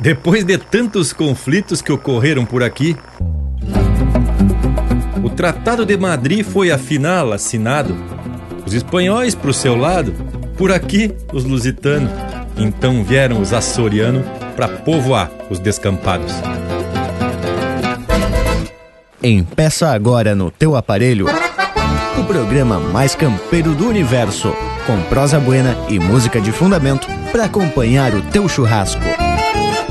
Depois de tantos conflitos que ocorreram por aqui, o Tratado de Madrid foi afinal assinado. Os espanhóis pro seu lado, por aqui os lusitanos. Então vieram os açorianos para povoar os descampados. Empeça agora no teu aparelho o programa mais campeiro do universo, com prosa buena e música de fundamento para acompanhar o teu churrasco.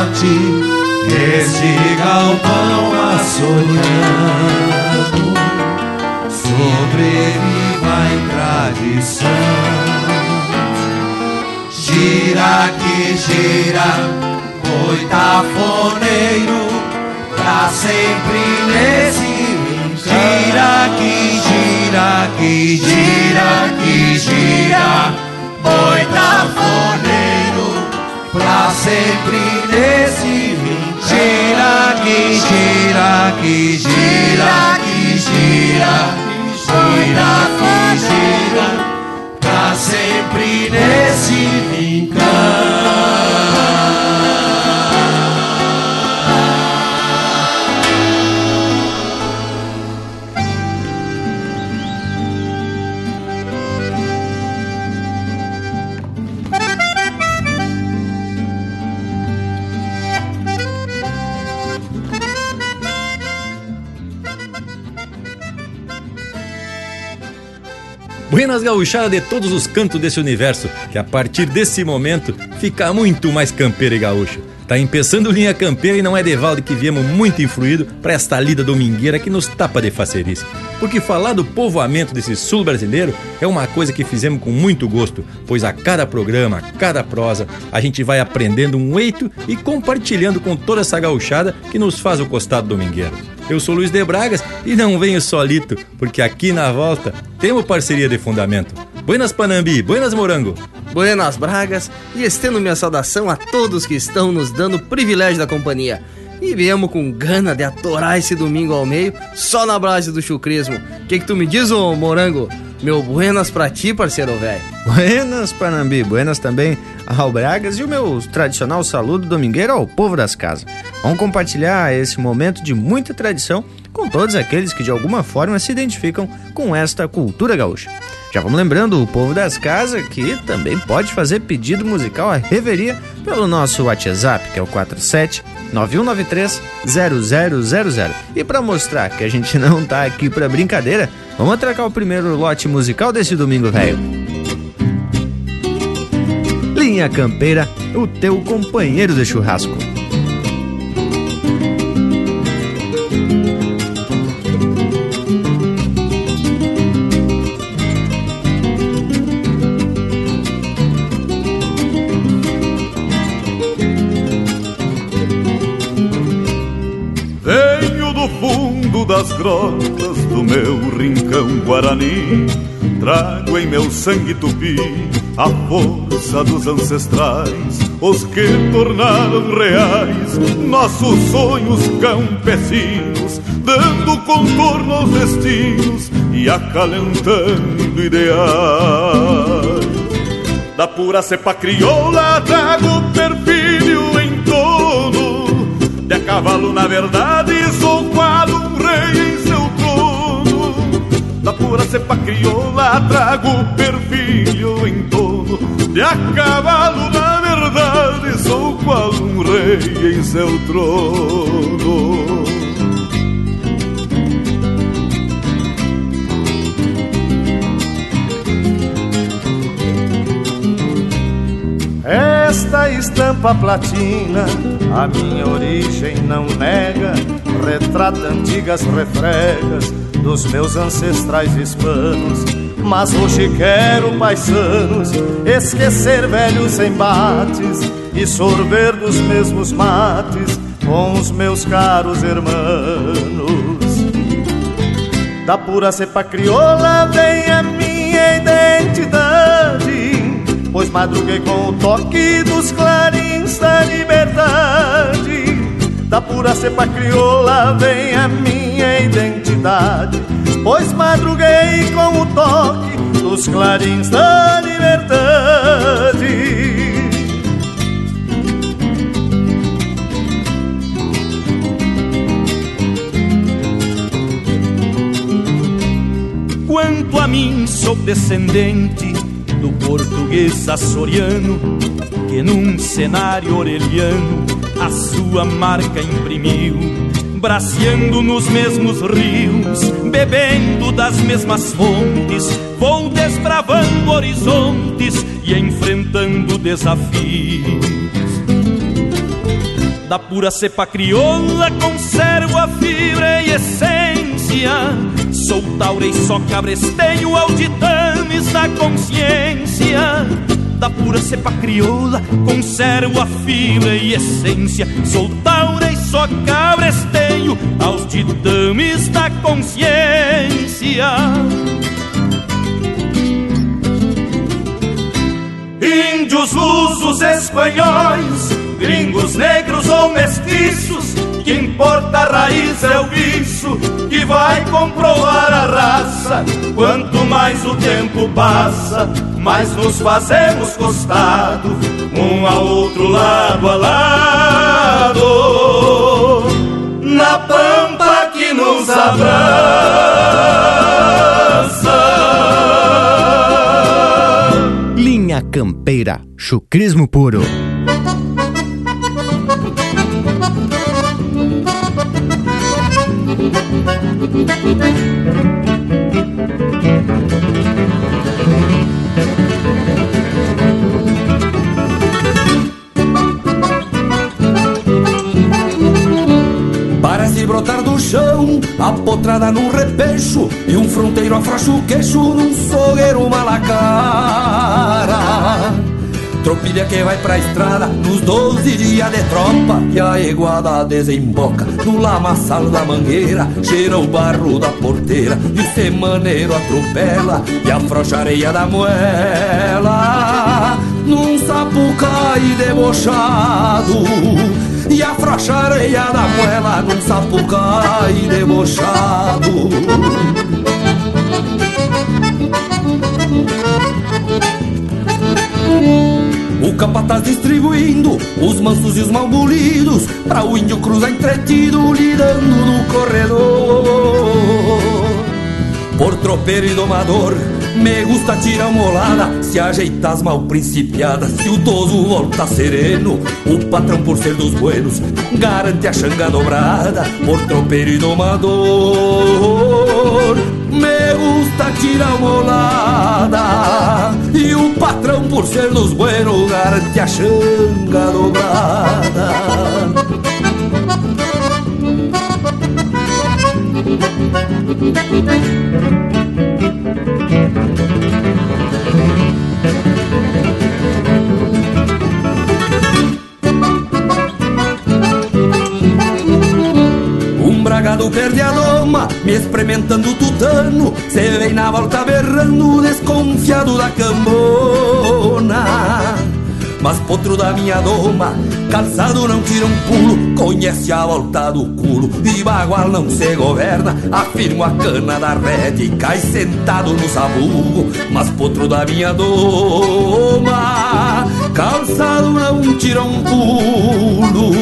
norte, este galpão açoriano sobreviva em tradição. Gira que gira, boitafoneiro, pra sempre nesse Gira que gira, que gira, que gira, boitafoneiro pra sempre nesse vinho. Gira que gira que gira que gira gira que gira pra sempre nesse rincão. Buenas gauchada de todos os cantos desse universo, que a partir desse momento fica muito mais campeiro e gaúcho. Tá empeçando linha campeira e não é Devaldo que viemos muito influído para esta lida domingueira que nos tapa de facerice. Porque falar do povoamento desse sul brasileiro é uma coisa que fizemos com muito gosto, pois a cada programa, a cada prosa, a gente vai aprendendo um eito e compartilhando com toda essa gauchada que nos faz o costado domingueiro. Eu sou Luiz de Bragas e não venho solito, porque aqui na volta temos parceria de fundamento. Buenas Panambi, buenas Morango. Buenas Bragas e estendo minha saudação a todos que estão nos dando o privilégio da companhia. E viemos com gana de atorar esse domingo ao meio, só na base do chucrismo. O que, que tu me diz, ô morango? Meu buenas pra ti, parceiro velho. Buenas, Panambi. Buenas também ao Bragas e o meu tradicional saludo domingueiro ao povo das casas. Vamos compartilhar esse momento de muita tradição com todos aqueles que de alguma forma se identificam com esta cultura gaúcha. Já vamos lembrando o povo das casas que também pode fazer pedido musical à reveria pelo nosso WhatsApp, que é o 47 9193 0000. E para mostrar que a gente não tá aqui para brincadeira, vamos atracar o primeiro lote musical desse domingo, velho. Linha Campeira, o teu companheiro de churrasco. Guarani. Trago em meu sangue tupi a força dos ancestrais, os que tornaram reais nossos sonhos campesinos, dando contorno aos destinos e acalentando ideais. Da pura cepa crioula trago perfil em torno de a cavalo, na verdade, sou qual um rei. Pura cepa crioula trago perfil em torno de a cavalo, na verdade, sou qual um rei em seu trono. Esta estampa platina a minha origem não nega, retrata antigas refregas dos meus ancestrais hispanos. Mas hoje quero, paisanos, esquecer velhos embates e sorver dos mesmos mates com os meus caros irmãos. Da pura cepa crioula vem a minha identidade pois madruguei com o toque dos clarins da liberdade. Da pura cepa crioula vem a minha identidade, pois madruguei com o toque dos clarins da liberdade. Quanto a mim, sou descendente do português açoriano que num cenário orelhano a sua marca imprimiu, braceando nos mesmos rios, bebendo das mesmas fontes, vou desbravando horizontes e enfrentando desafios. Da pura cepa crioula conservo a fibra e essência Sou taura e só cabresteio ao ditames da consciência Da pura cepa crioula conservo a fibra e essência Sou taura e só aos ditames da consciência Índios, lusos, espanhóis, gringos, negros ou mestiços que importa a raiz é o viço que vai comprovar a raça. Quanto mais o tempo passa, mais nos fazemos costado, um ao outro lado a lado. Na pampa que nos abraça. Linha Campeira, chucrismo puro. Do chão, apotrada num repecho E um fronteiro afrouxa o queixo num sogueiro malacara. Tropilha que vai pra estrada nos 12 dias de tropa E a iguada desemboca no lamaçal da mangueira Cheira o barro da porteira e o semaneiro atropela E afrouxa a areia da moela. Num sapucai debochado E a areia da moela num sapucai debochado. O capataz distribuindo os mansos e os malbolidos Pra o índio cruzar entretido lidando no corredor Por tropeiro e domador. Me gusta tirar molada Se ajeitar as mal principiadas Se o toso volta sereno. O patrão por ser dos buenos Garante a xanga dobrada Por tropeiro e domador. Me gusta tirar molada E o patrão por ser dos buenos Garante a xanga dobrada Um bragado perde a loma, me experimentando tutano. Cê vem na volta berrando, desconfiado da cambona. Mas potro da minha doma, calçado não tira um pulo Conhece a volta do culo, e bagual não se governa Afirmo a cana da rede cai sentado no sabugo Mas potro da minha doma, calçado não tira um pulo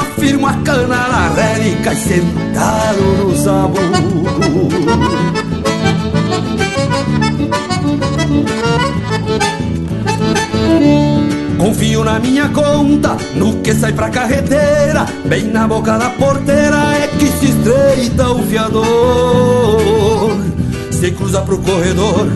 Afirmo a cana na rede cai sentado no sabugo Confio na minha conta, no que sai pra carreteira Bem na boca da porteira é que se estreita o fiador. Se cruza pro corredor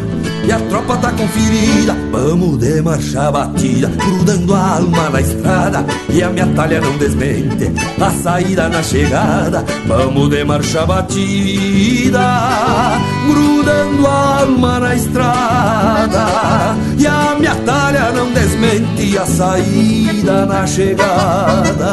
e a tropa tá conferida Vamos de marcha batida, grudando a alma na estrada. E a minha talha não desmente, a saída na chegada. Vamos de marcha batida, grudando a alma na estrada. E a minha talha não desmente, a saída na chegada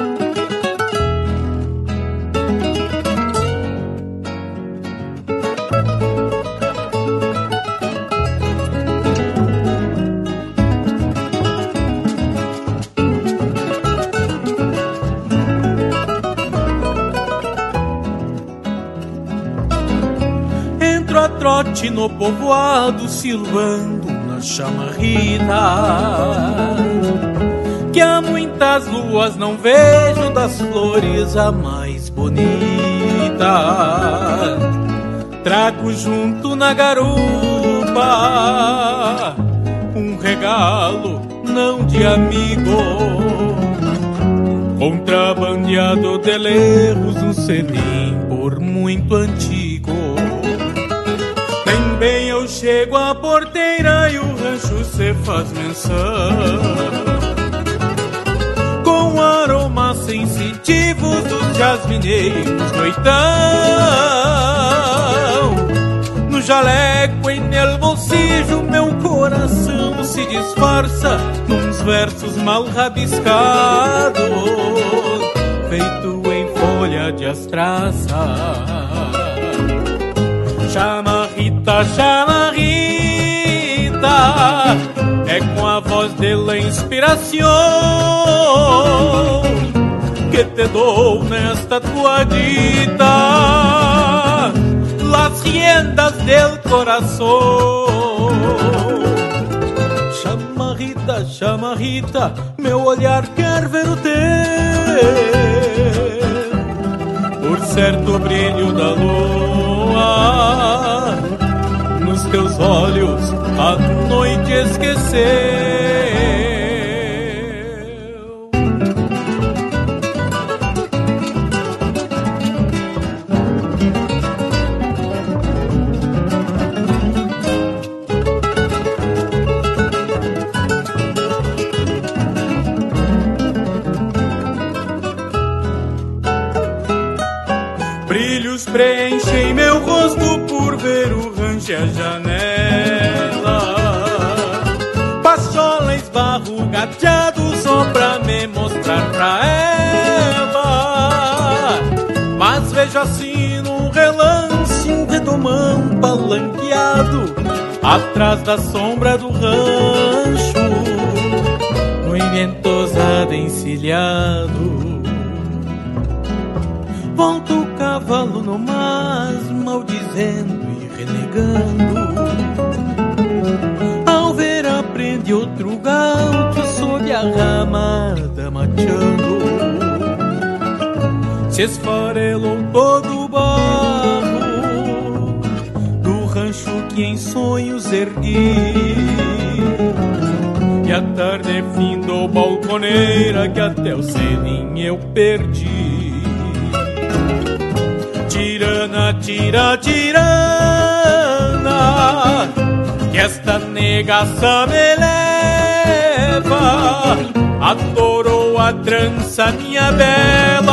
No povoado silvando na chamarrita Que há muitas luas não vejo das flores a mais bonita. Trago junto na garupa Um regalo não de amigo. Contrabandeado de lerros um selim por muito antigo chego à porteira e o rancho se faz menção. Com aromas sensitivos dos jasmineiros noitão. No jaleco e no bolsillo meu coração se disfarça Nos versos mal rabiscados Feito em folha de astraça Chama Rita É com a voz dela inspiração Que te dou nesta tua dita. Las riendas del coração Chama Rita, chama Rita Meu olhar quer ver o teu Por certo brilho da lua teus olhos a noite esqueceu assim num relance um redomão palanqueado atrás da sombra do rancho, no inventosado encilhado. Volta o cavalo no mas, maldizendo e renegando. Ao ver aprende outro gato sob a ramada mateando. Se esfarelou todo o barro do rancho que em sonhos ergui. E a tarde findou balconeira que até o selim eu perdi. Tirana, tira, tirana, que esta negaça me leva. Atorou trança, minha bela,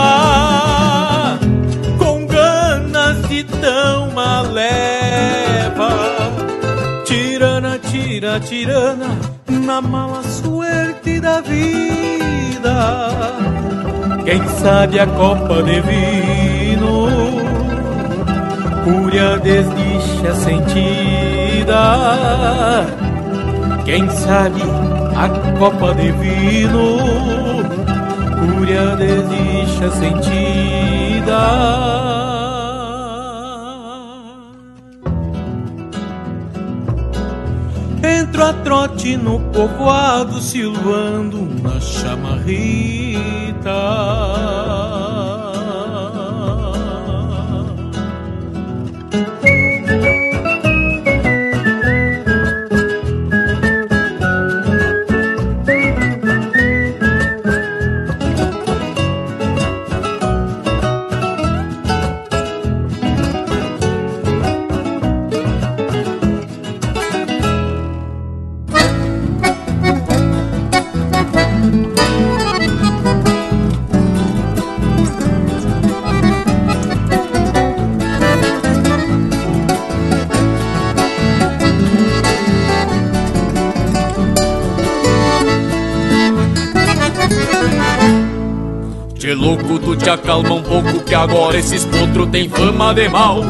com ganas de tão maleva. Tirana, tira, tirana, na mala suerte da vida. Quem sabe a copa de vino Fúria desdicha sentida Quem sabe a copa de vino Fúria desdicha sentida. Entro a trote no povoado silvando na chamarrita Tchê louco, tu te acalma um pouco que agora esses potro tem fama de mal.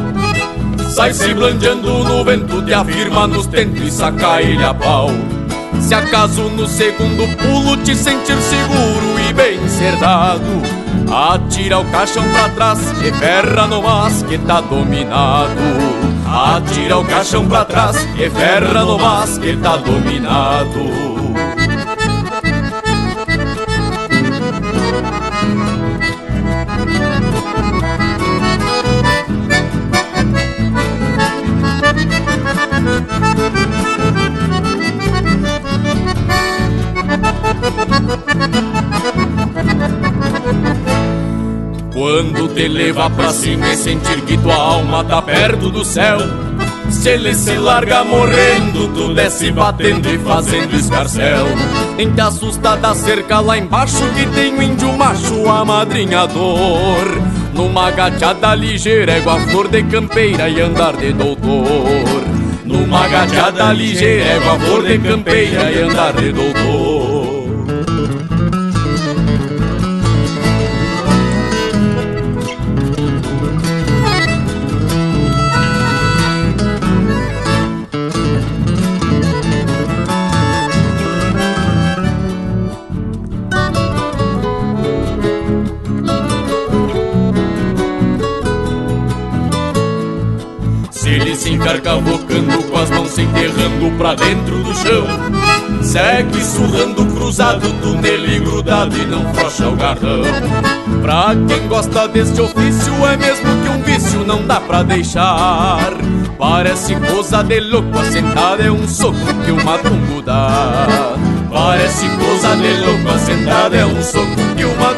Sai se blandeando no vento, te afirma nos tentos e saca ele a pau. Se acaso no segundo pulo te sentir seguro e bem cerdado, atira o caixão pra trás e ferra no mas que tá dominado. Atira o caixão pra trás e ferra no mas que tá dominado. Quando te leva pra cima e sentir que tua alma tá perto do céu Se ele se larga morrendo, tu desce batendo e fazendo escarcel Nem te assusta da cerca lá embaixo que tem um índio macho amadrinhador Numa gateada ligeira, igual flor de campeira e andar de doutor. Numa gateada ligeira, igual flor de campeira e andar de doutor dentro do chão. Segue surrando cruzado, nele grudado e não frocha o garrão. Pra quem gosta deste ofício é mesmo que um vício não dá pra deixar. Parece coisa de louco, assentada é um soco que o matungo dá. Parece coisa de louco, assentada é um soco que o matungo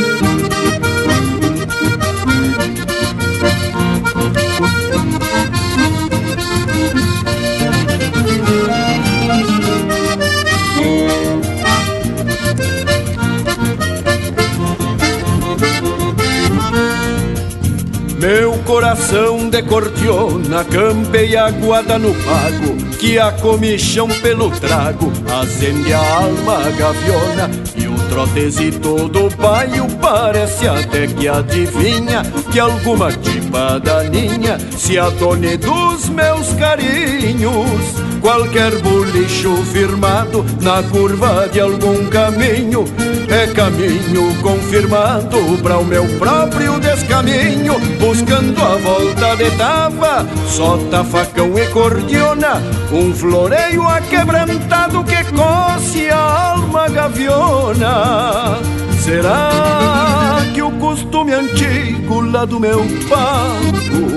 De cordiona campei aguada no pago Que a comichão pelo trago. Acende a alma gaviona E o trotezito do baio parece até que adivinha Que alguma tipa daninha se adone dos meus carinhos Qualquer bolicho firmado na curva de algum caminho. É caminho confirmado para o meu próprio descaminho, buscando a volta de tava, sota facão e cordiona, um floreio aquebrantado que coce a alma gaviona. Será que o costume antigo lá do meu pago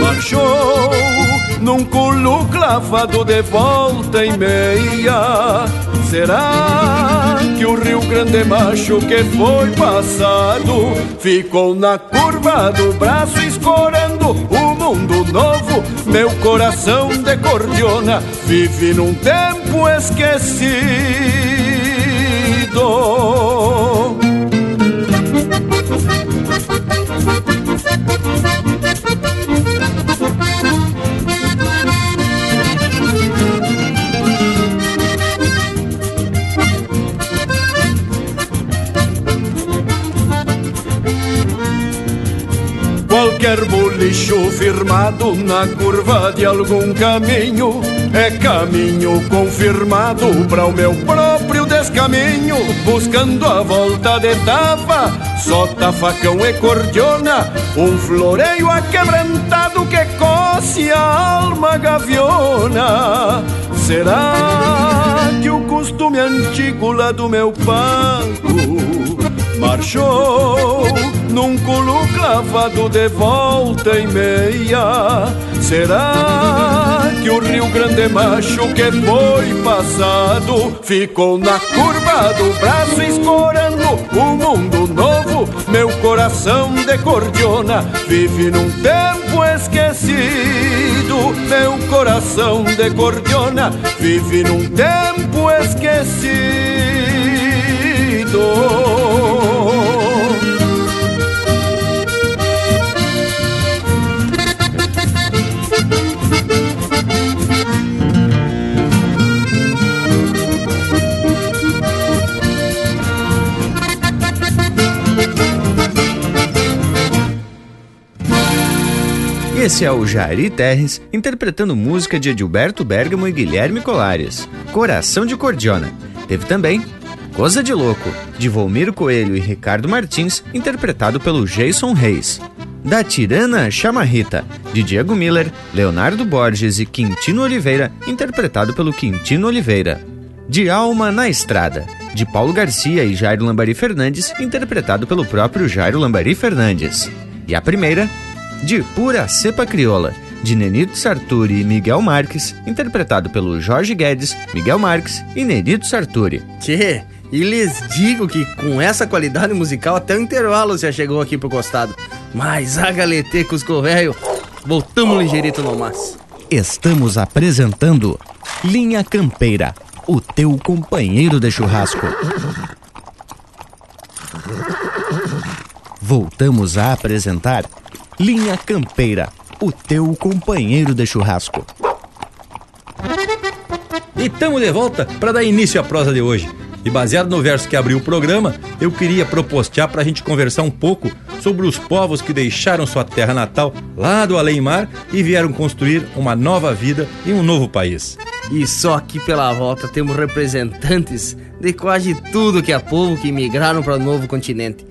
marchou num culo clavado de volta e meia? Será que o Rio Grande Macho que foi passado ficou na curva do braço escorando o mundo novo? Meu coração de cordiona vive num tempo esquecido. Qualquer bolicho firmado na curva de algum caminho é caminho confirmado para o meu próprio descaminho, buscando a volta de tava, sota facão e cordiona, um floreio aquebrantado que coce a alma gaviona. Será que o costume antigo lá do meu pago marchou num culo clavado de volta e meia. Será que o Rio Grande Macho que foi passado ficou na curva do braço escorando o mundo novo? Meu coração de cordiona vive num tempo esquecido. Meu coração de cordiona vive num tempo esquecido. Esse é o Jari Terres interpretando música de Edilberto Bergamo e Guilherme Colares, Coração de Cordiona. Teve também Coisa de Louco, de Volmiro Coelho e Ricardo Martins, interpretado pelo Jason Reis. Da Tirana Chamarrita, de Diego Miller, Leonardo Borges e Quintino Oliveira, interpretado pelo Quintino Oliveira. De Alma na Estrada, de Paulo Garcia e Jairo Lambari Fernandes, interpretado pelo próprio Jairo Lambari Fernandes. E a primeira, de Pura Cepa Crioula, de Nenito Sarturi e Miguel Marques, interpretado pelo Jorge Guedes, Miguel Marques e Nenito Sarturi. Tchê, e lhes digo que com essa qualidade musical até o intervalo já chegou aqui pro costado. Mas a galetê Cusco Velho, voltamos ligeirito no mas. Estamos apresentando Linha Campeira, o teu companheiro de churrasco. Voltamos a apresentar Linha Campeira, o teu companheiro de churrasco. E estamos de volta para dar início à prosa de hoje. E baseado no verso que abriu o programa, eu queria propostear para a gente conversar um pouco sobre os povos que deixaram sua terra natal lá do além-mar e vieram construir uma nova vida em um novo país. E só aqui pela volta temos representantes de quase tudo que é povo que migraram para o novo continente.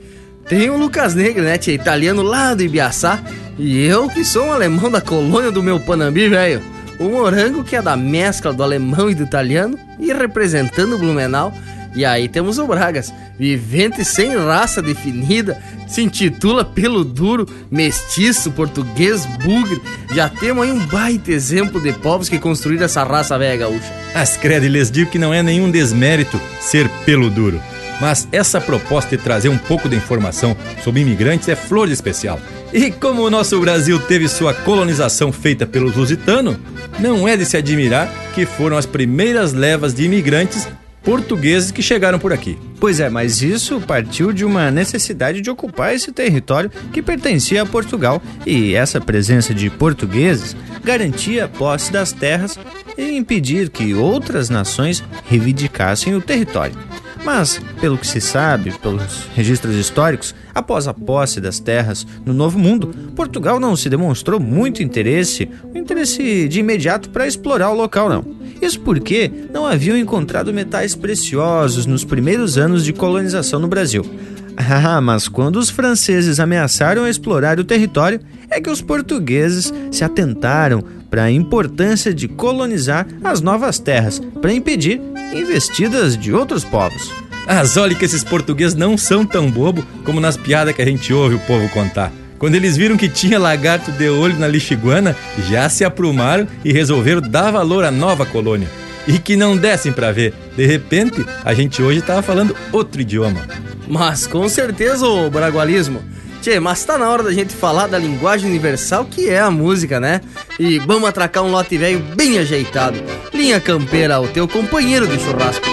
Tem o Lucas Negro, né, tia? Italiano lá do Ibiaçá. E eu que sou um alemão da colônia do meu Panambi, velho. O morango que é da mescla do alemão e do italiano. E representando o Blumenau. E aí temos o Bragas, vivente sem raça definida, se intitula pelo duro, mestiço, português, bugre. Já temos aí um baita exemplo de povos que construíram essa raça velha gaúcha. As credo, lhes digo que não é nenhum desmérito ser pelo duro. Mas essa proposta de trazer um pouco de informação sobre imigrantes é flor de especial. E como o nosso Brasil teve sua colonização feita pelos lusitanos, não é de se admirar que foram as primeiras levas de imigrantes portugueses que chegaram por aqui. Pois é, mas isso partiu de uma necessidade de ocupar esse território que pertencia a Portugal, e essa presença de portugueses garantia a posse das terras e impedir que outras nações reivindicassem o território. Mas, pelo que se sabe, pelos registros históricos, após a posse das terras no Novo Mundo, Portugal não se demonstrou muito interesse, um interesse de imediato para explorar o local, não. Isso porque não haviam encontrado metais preciosos nos primeiros anos de colonização no Brasil. Ah, mas quando os franceses ameaçaram explorar o território, é que os portugueses se atentaram para a importância de colonizar as novas terras, para impedir investidas de outros povos. As olha que esses portugueses não são tão bobo como nas piadas que a gente ouve o povo contar. Quando eles viram que tinha lagarto de olho na lixiguana, já se aprumaram e resolveram dar valor à nova colônia. E que não dessem para ver. De repente, a gente hoje tava falando outro idioma. Mas com certeza o bragualismo. Tchê, mas tá na hora da gente falar da linguagem universal que é a música, né? E vamos atracar um lote velho bem ajeitado. Linha Campeira, o teu companheiro de churrasco.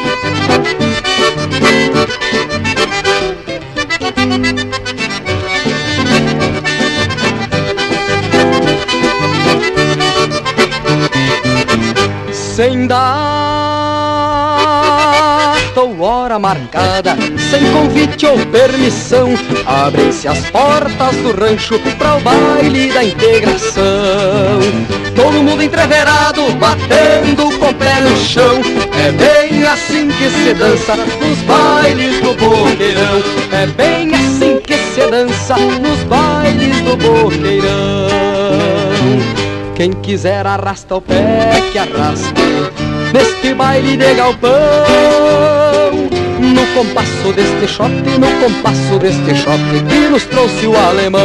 Sem ou hora marcada, sem convite ou permissão, abrem-se as portas do rancho para o baile da integração. Todo mundo entreverado, batendo com o pé no chão. É bem assim que se dança nos bailes do boqueirão. É bem assim que se dança nos bailes do boqueirão. Quem quiser arrasta o pé que arrasta Neste baile de galpão compasso deste shot, no compasso deste shot Que nos trouxe o alemão.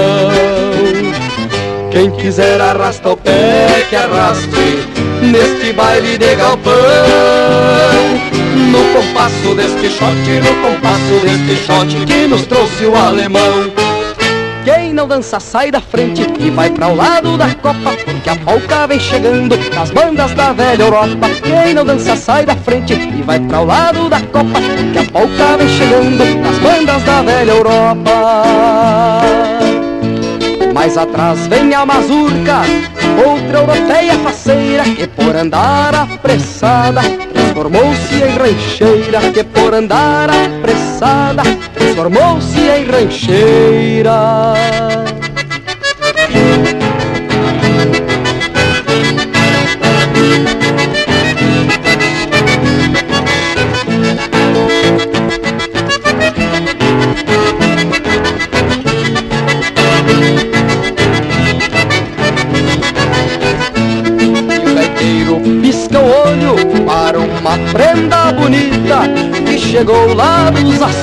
Quem quiser arrasta o pé que arraste Neste baile de galpão. No compasso deste shot, no compasso deste shot Que nos trouxe o alemão quem não dança sai da frente e vai para o lado da copa, porque a polca vem chegando nas bandas da velha Europa. Quem não dança sai da frente e vai para o lado da copa, porque a polca vem chegando nas bandas da velha Europa. Mais atrás vem a mazurca, outra europeia faceira que por andar apressada transformou-se em rancheira que por andar apressada transformou-se em rancheira.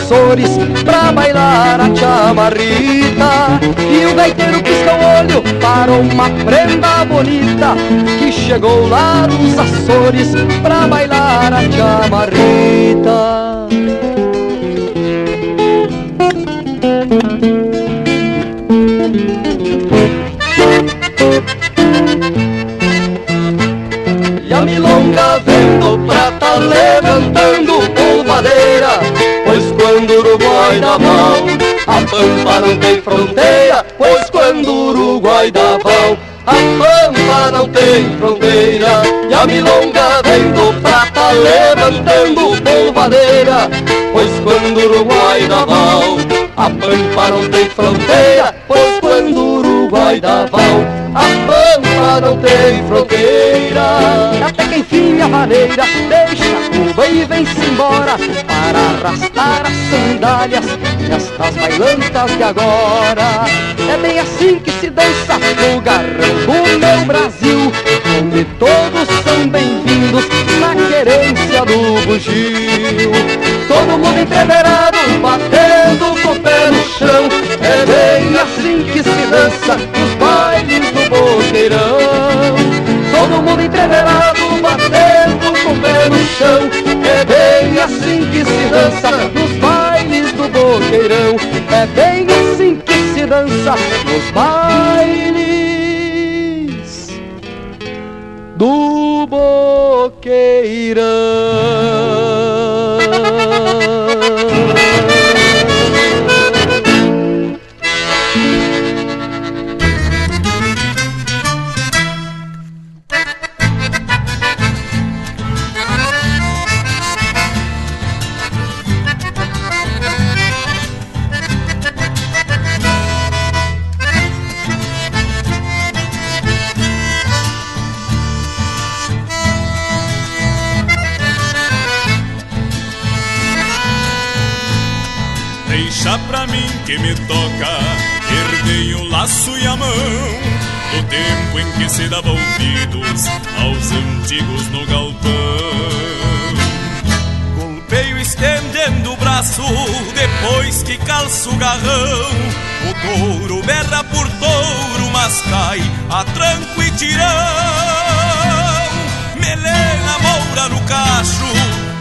Açores pra bailar a chamarrita. E o gaiteiro pisca o olho para uma prenda bonita que chegou lá dos Açores pra bailar a chamarrita. E a milonga vendo prata levantando Uruguai dá mão A pampa não tem fronteira Pois quando o Uruguai dá mão A pampa não tem fronteira. E a milonga vendo prata levantando polvadeira Pois quando o Uruguai dá mão A pampa não tem fronteira. Pois quando o Uruguai dá mão a pampa não tem fronteira. Até que enfim a vareira deixa Cuba e vem-se embora Para arrastar as sandálias Destas bailantas de agora É bem assim que se dança no garrão do meu Brasil Onde todos são bem-vindos naquele querência do bugio. Todo mundo entreverado, batendo com o pé no chão. É bem assim que se dança nos bailes do boqueirão. Todo mundo entreverado, com o pé no chão. É bem assim que se dança nos bailes do boqueirão. É bem assim que se dança nos bailes do boqueirão. Que me toca, herdei o laço e a mão do tempo em que se dava ouvidos aos antigos no galpão. Golpeio estendendo o braço depois que calço o garrão. O touro berra por touro, mas cai a tranco e tirão. Melena moura no cacho,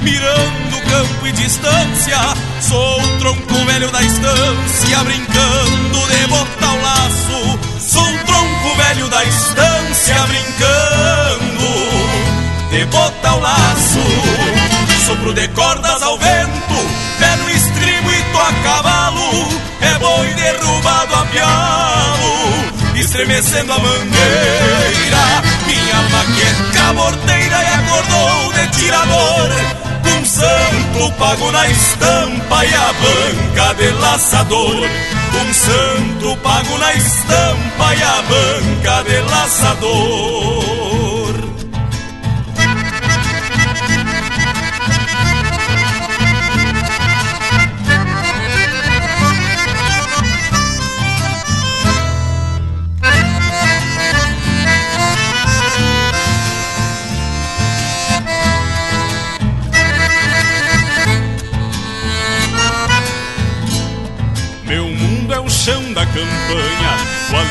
mirando campo e distância. Sou o tronco velho da estância, brincando de botar o laço. Sou o tronco velho da estância, brincando de botar o laço. Sopro de cordas ao vento, pé no estribo e tô a cavalo. É boi derrubado a pialo, estremecendo a mangueira. Minha maqueca morteira e acordou de tirador. Santo pago na estampa e a banca de laçador. Um santo pago na estampa e a banca de laçador.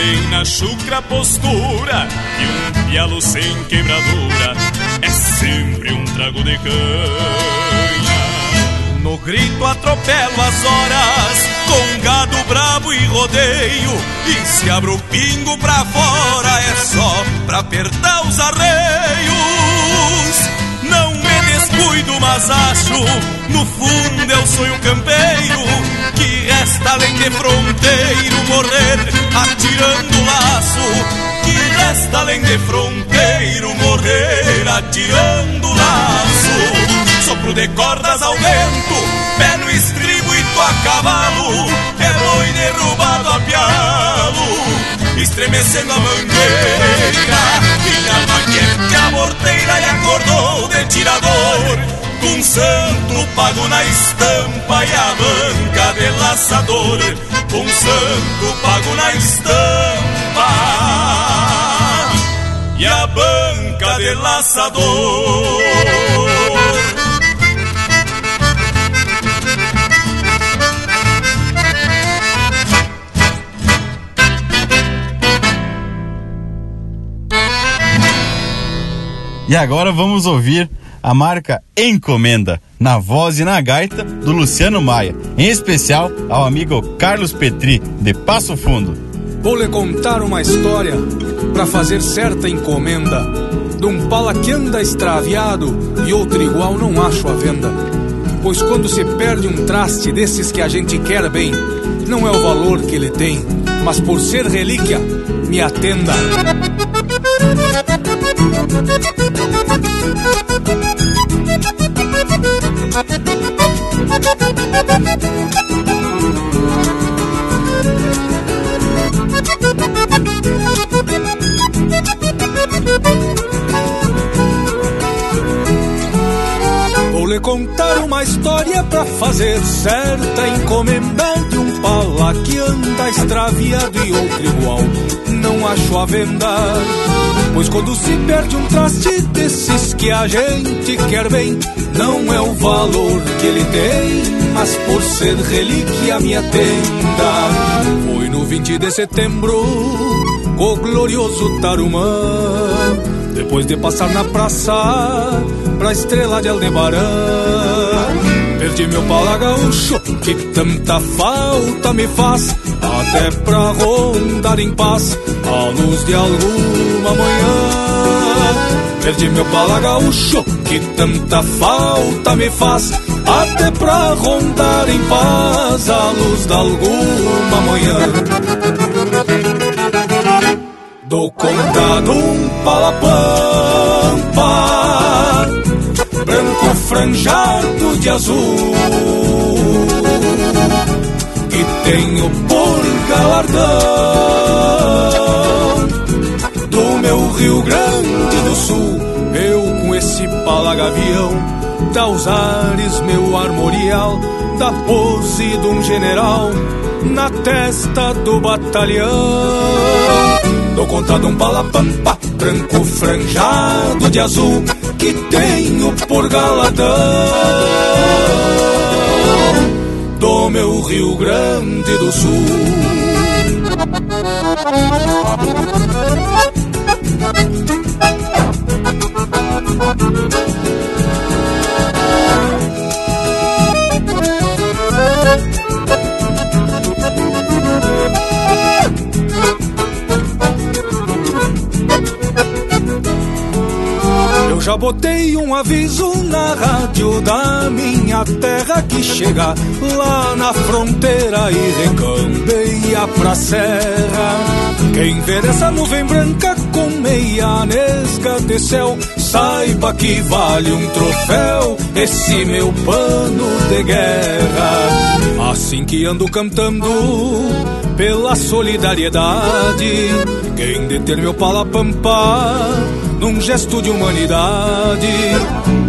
Além na chucra postura e um pialo sem quebradura é sempre um trago de canha. No grito atropelo as horas, com gado brabo e rodeio, e se abro o pingo pra fora é só pra apertar os me descuido, mas acho no fundo eu sou um campeiro que resta além de fronteiro morrer atirando laço. Que resta além de fronteiro morrer atirando laço. Sopro de cordas ao vento, pé no estribo e tô a cavalo. É boi derrubado a pialo, estremecendo a mangueira. Minha maquete morteira e acordou de tirador. Com santo pago na estampa e a banca de laçador. Com santo pago na estampa e a banca de laçador. E agora vamos ouvir a marca Encomenda, na voz e na gaita do Luciano Maia, em especial ao amigo Carlos Petri, de Passo Fundo. Vou lhe contar uma história para fazer certa encomenda de um pala que anda extraviado e outro igual não acho à venda. Pois quando se perde um traste desses que a gente quer bem, não é o valor que ele tem, mas por ser relíquia, me atenda. Vou lhe contar uma história pra fazer certa encomenda de um pala que anda extraviado e outro igual não acho a venda. Pois quando se perde um traste desses que a gente quer bem, não é o valor que ele tem, mas por ser relíquia minha tenda. Foi no 20 de setembro, o glorioso Tarumã, depois de passar na praça, pra estrela de Aldebarã. Perdi meu pala gaúcho, que tanta falta me faz Até pra rondar em paz, a luz de alguma manhã. Perdi meu pala gaúcho, que tanta falta me faz Até pra rondar em paz, a luz de alguma manhã. Dou conta de um palapampa branco franjado de azul que tenho por galardão do meu Rio Grande do Sul. Eu com esse palagavião dá os ares meu armorial da pose de um general na testa do batalhão. Dou conta de um palapampa branco franjado de azul que tenho por galadão do meu Rio Grande do Sul. Eu já botei um aviso na rádio da minha terra que chega lá na fronteira e recambeia pra serra. Quem ver essa nuvem branca com meia nesga de céu, saiba que vale um troféu esse meu pano de guerra. Assim que ando cantando pela solidariedade, quem deter meu palapampa num gesto de humanidade.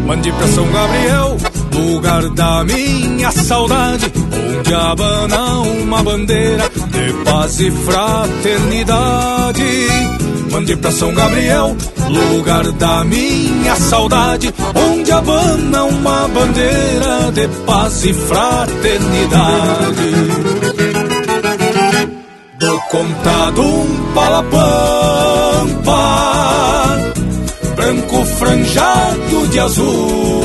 Mande pra São Gabriel, lugar da minha saudade, onde abana uma bandeira de paz e fraternidade. Mande pra São Gabriel, lugar da minha saudade, onde abana uma bandeira de paz e fraternidade. Dou conta de um palapampa franjado de azul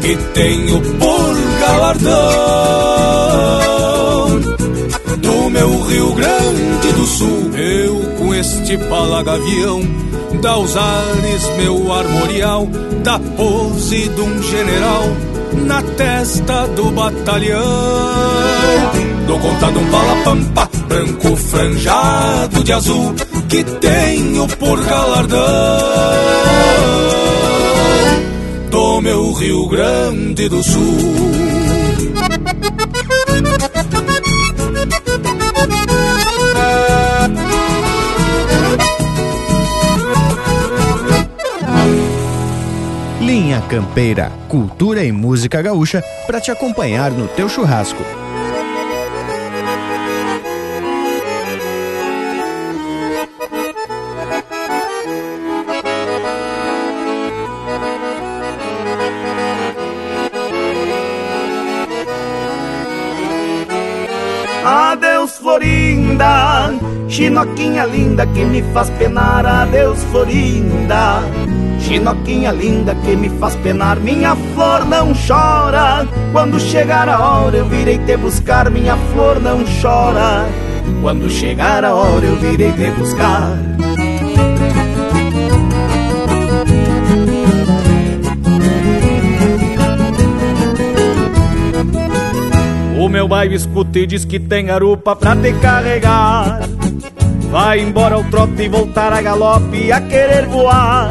que tenho por galardão do meu Rio Grande do Sul. Eu com este palagavião dá os ares meu armorial da pose de um general na testa do batalhão. Dou conta de um palapampa branco franjado de azul que tenho por galardão do meu Rio Grande do Sul. Linha Campeira, cultura e música gaúcha para te acompanhar no teu churrasco. Chinoquinha linda que me faz penar. Adeus, Florinda, chinoquinha linda que me faz penar. Minha flor não chora, quando chegar a hora eu virei te buscar. Minha flor não chora, quando chegar a hora eu virei te buscar. O meu bairro escuta e diz que tem garupa pra te carregar. Vai embora ao trote e voltar a galope a querer voar.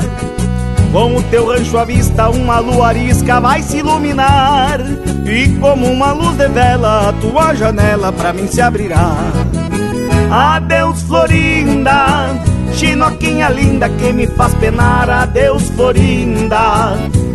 Com o teu rancho à vista, uma lua arisca vai se iluminar. E como uma luz de vela, a tua janela pra mim se abrirá. Adeus, Florinda, chinoquinha linda que me faz penar. Adeus, Florinda,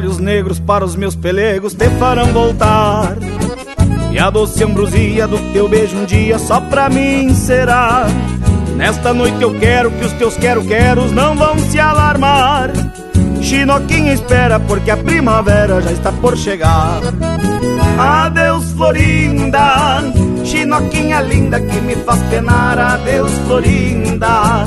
Olhos negros para os meus pelegos te farão voltar. E a doce ambrosia do teu beijo um dia só pra mim será. Nesta noite eu quero que os teus quero-queros não vão se alarmar. Chinoquinha espera porque a primavera já está por chegar. Adeus, Florinda, Chinoquinha linda que me faz penar. Adeus, Florinda.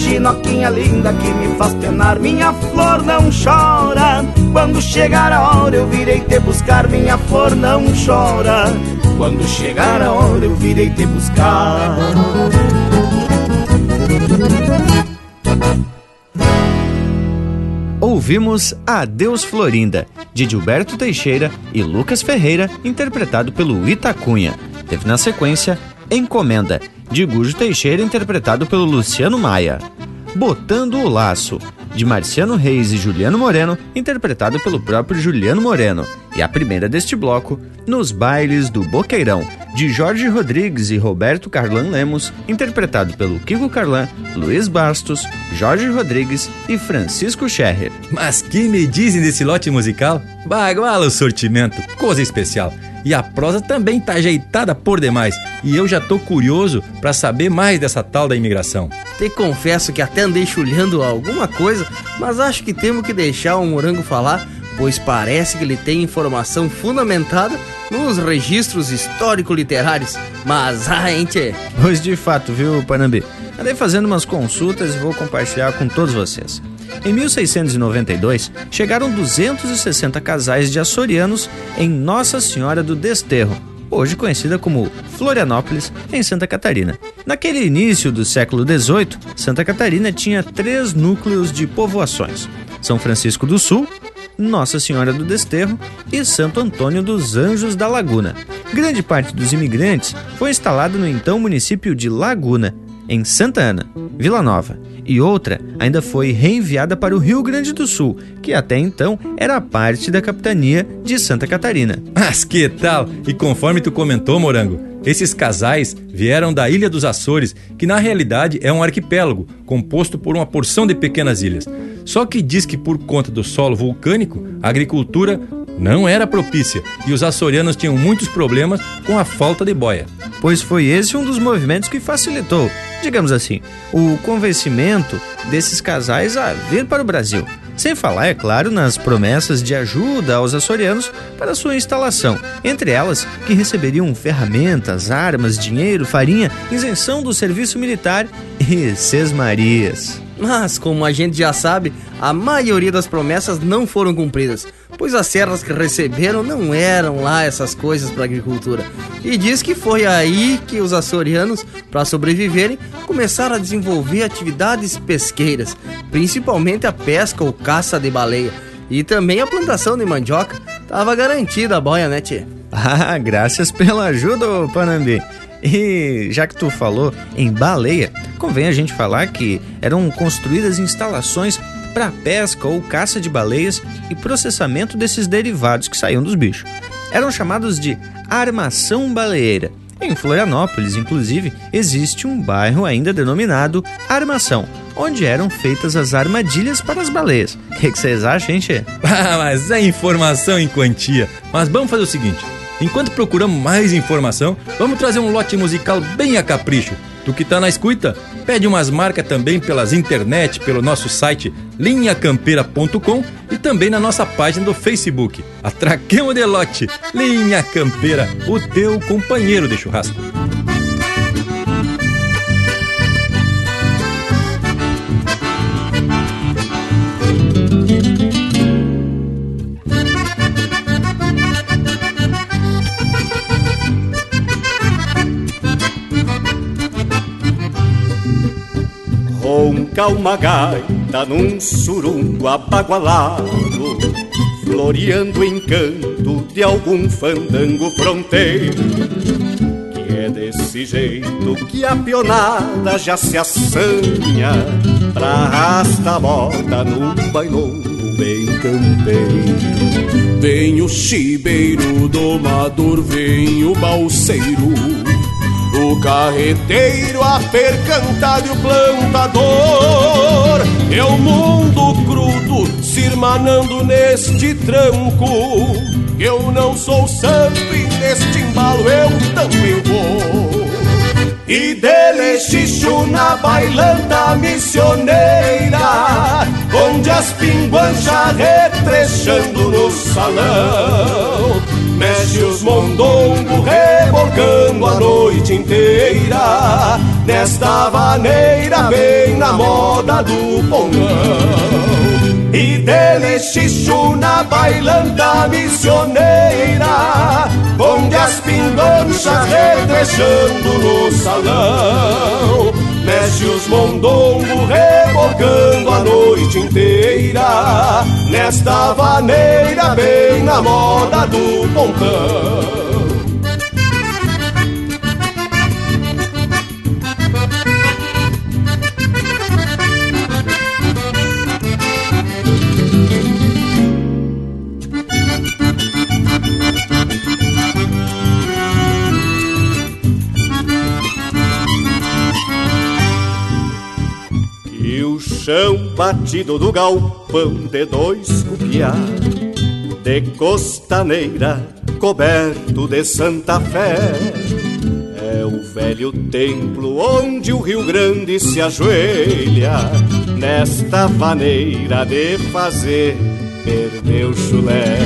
Chinoquinha linda que me faz penar. Minha flor não chora. Quando chegar a hora eu virei te buscar. Minha flor não chora. Quando chegar a hora eu virei te buscar. Ouvimos Adeus Florinda, de Gilberto Teixeira e Lucas Ferreira, interpretado pelo Itacunha. Teve na sequência Encomenda, de Gujo Teixeira, interpretado pelo Luciano Maia. Botando o Laço, de Marciano Reis e Juliano Moreno, interpretado pelo próprio Juliano Moreno. E a primeira deste bloco, Nos Bailes do Boqueirão, de Jorge Rodrigues e Roberto Carlan Lemos, interpretado pelo Kiko Carlan, Luiz Bastos, Jorge Rodrigues e Francisco Scherrer. Mas que me dizem desse lote musical? Baguala o sortimento, coisa especial. E a prosa também tá ajeitada por demais. E eu já tô curioso para saber mais dessa tal da imigração. Te confesso que até andei chulhando alguma coisa, mas acho que temos que deixar o Morango falar, pois parece que ele tem informação fundamentada nos registros histórico-literários. Mas, ah, gente... Pois de fato, viu, Panambi? Andei fazendo umas consultas e vou compartilhar com todos vocês. Em 1692, chegaram 260 casais de açorianos em Nossa Senhora do Desterro, hoje conhecida como Florianópolis, em Santa Catarina. Naquele início do século XVIII, Santa Catarina tinha três núcleos de povoações: São Francisco do Sul, Nossa Senhora do Desterro e Santo Antônio dos Anjos da Laguna. Grande parte dos imigrantes foi instalada no então município de Laguna, em Santa Ana, Vila Nova, e outra ainda foi reenviada para o Rio Grande do Sul, que até então era parte da capitania de Santa Catarina. Mas que tal? E conforme tu comentou, Morango, esses casais vieram da Ilha dos Açores, que na realidade é um arquipélago, composto por uma porção de pequenas ilhas. Só que diz que por conta do solo vulcânico, a agricultura não era propícia e os açorianos tinham muitos problemas com a falta de boia. Pois foi esse um dos movimentos que facilitou, digamos assim, o convencimento desses casais a vir para o Brasil. Sem falar, é claro, nas promessas de ajuda aos açorianos para sua instalação, entre elas que receberiam ferramentas, armas, dinheiro, farinha, isenção do serviço militar e sesmarias. Mas, como a gente já sabe, a maioria das promessas não foram cumpridas, pois as serras que receberam não eram lá essas coisas para agricultura. E diz que foi aí que os açorianos, para sobreviverem, começaram a desenvolver atividades pesqueiras, principalmente a pesca ou caça de baleia, e também a plantação de mandioca. Tava garantida a boia, né, tchê? Ah, graças pela ajuda, Panambi. E já que tu falou em baleia, convém a gente falar que eram construídas instalações para pesca ou caça de baleias e processamento desses derivados que saíam dos bichos. Eram chamados de armação baleeira. Em Florianópolis, inclusive, existe um bairro ainda denominado Armação, onde eram feitas as armadilhas para as baleias. O que vocês acham, Tchê? Ah, mas é informação em quantia. Mas vamos fazer o seguinte: enquanto procuramos mais informação, vamos trazer um lote musical bem a capricho. Tu que tá na escuta, Pede umas marcas também pelas internet, pelo nosso site linhacampeira.com e também na nossa página do Facebook. Atraquemos de lote, Linha Campeira, o teu companheiro de churrasco. Ronca uma gaita num surungo abagualado Floreando o encanto de algum fandango fronteiro Que é desse jeito que a pionada já se assanha Pra arrastar a moda num bailongo bem campeiro. Vem o chibeiro domador, vem o balseiro o carreteiro, a percantar e o plantador. É o mundo crudo se irmanando neste tranco. Eu não sou santo e neste embalo eu também vou. E dele xixo na bailanta missioneira Onde as pinguanchas retrechando no salão Mexe os mondongos rebolcando a noite inteira Nesta vaneira bem na moda do pongão. E dele xixo na bailanta missioneira Onde as pinganchas retrechando no salão Mexe os mondongos rebocando a noite inteira Nesta vaneira bem na moda do pontão batido do galpão de dois cupiá De costaneira coberto de Santa Fé. É o velho templo onde o Rio Grande se ajoelha Nesta maneira de fazer perder o chulé.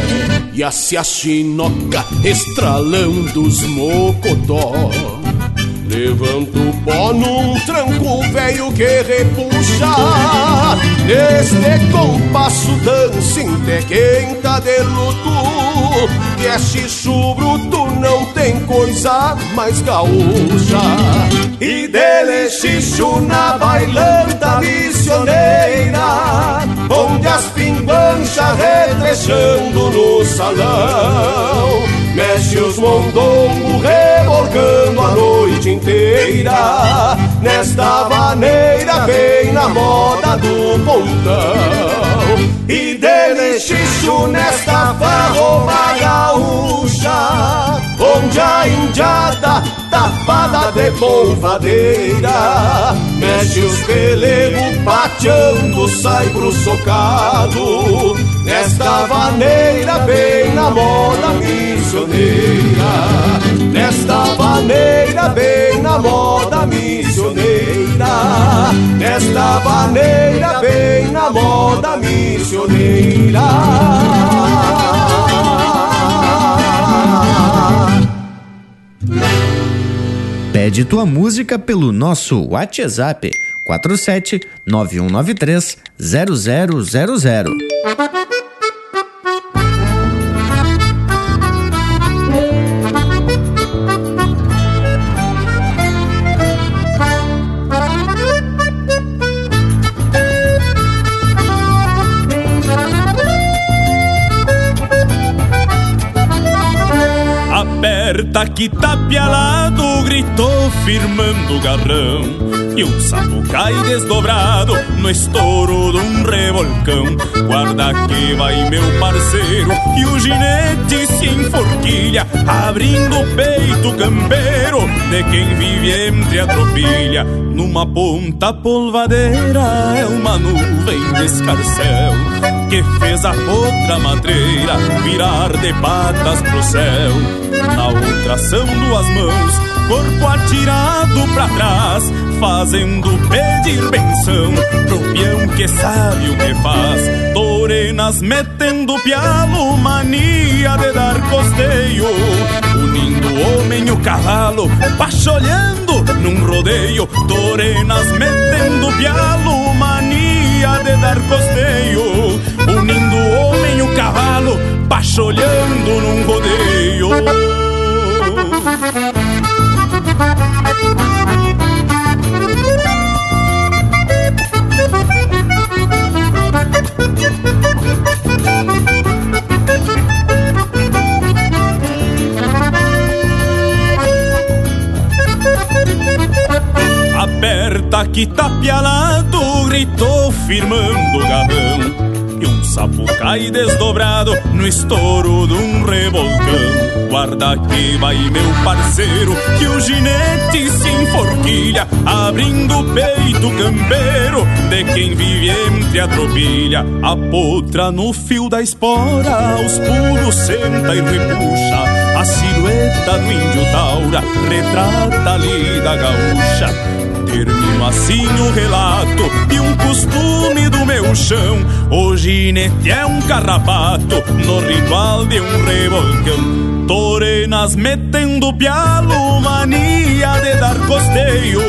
E a se a chinoca estralando os mocotó Levanta o pó num tranco velho que repuxa. Neste compasso dança até quem tá de luto. Que é xixo bruto, não tem coisa mais gaúcha. E dele xixo na bailanta missioneira Onde as pinguanchas retrechando no salão. Mexe os mondongos rebolcando a noite inteira Nesta maneira bem na moda do pontão E dele xixo nesta farroba gaúcha Onde a indiada tapada de polvadeira Mexe os pelegos pateando, sai pro socado Nesta maneira bem na moda missioneira. Nesta maneira bem na moda missioneira Nesta maneira bem na moda missioneira Pede tua música pelo nosso WhatsApp 47 9193 0000. Que tá gritou firmando o garrão e um sapo cai desdobrado no estouro de um revolcão. Guarda que vai meu parceiro e o ginete se enforquilha, abrindo o peito campeiro de quem vive entre a tropilha. Numa ponta polvadeira é uma nuvem de escarcel que fez a outra madreira virar de patas pro céu. Na outra são duas mãos, corpo atirado pra trás fazendo pedir benção pro peão que sabe o que faz. Torenas metendo pialo, mania de dar costeio, unindo o homem e o cavalo, pacholhando num rodeio. Torenas metendo pialo, mania de dar costeio, o cavalo, pacholhando num rodeio. Aperta que tá pialado, gritou firmando o garrão e um sapo cai desdobrado no estouro de um revolcão. Guarda que vai meu parceiro, que o ginete se enforquilha, abrindo o peito campeiro de quem vive entre a tropilha. A potra no fio da espora, aos pulos senta e repuxa. A silhueta do índio taura retrata ali da gaúcha Termino assim o relato e um costume do meu chão. O ginete é um carrapato no ritual de um revolcão. Torenas metendo pialo, mania de dar costeio.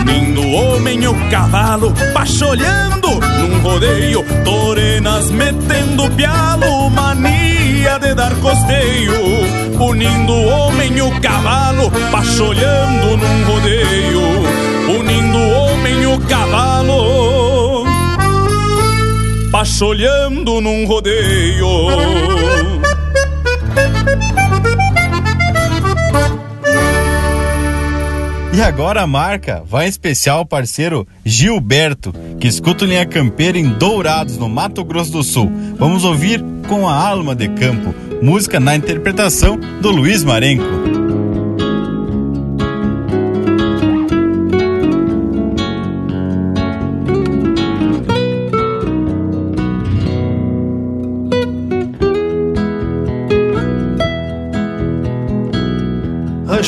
Unindo o homem e o cavalo, pacholhando num rodeio. Torenas metendo pialo, mania de dar costeio. Unindo o homem e o cavalo, pacholhando num rodeio unindo o homem o cavalo, pacholhando num rodeio. E agora a marca vai em especial parceiro Gilberto, que escuta linha campeira em Dourados, no Mato Grosso do Sul. Vamos ouvir com a alma de campo, música na interpretação do Luiz Marenco.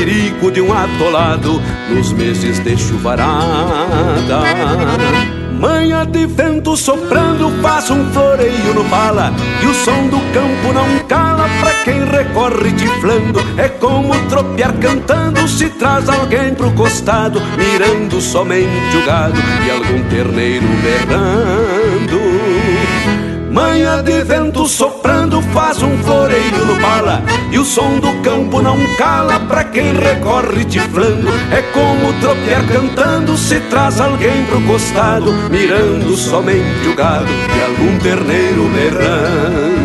Perigo de um atolado nos meses de chuvarada Manha de vento soprando faz um floreio no pala E o som do campo não cala pra quem recorre tiflando. É como tropear cantando se traz alguém pro costado Mirando somente o gado e algum terneiro berrando Manha de vento soprando faz um floreio no pala E o som do campo não cala pra quem recorre tiflando É como tropear cantando se traz alguém pro costado Mirando somente o gado e algum terneiro berrando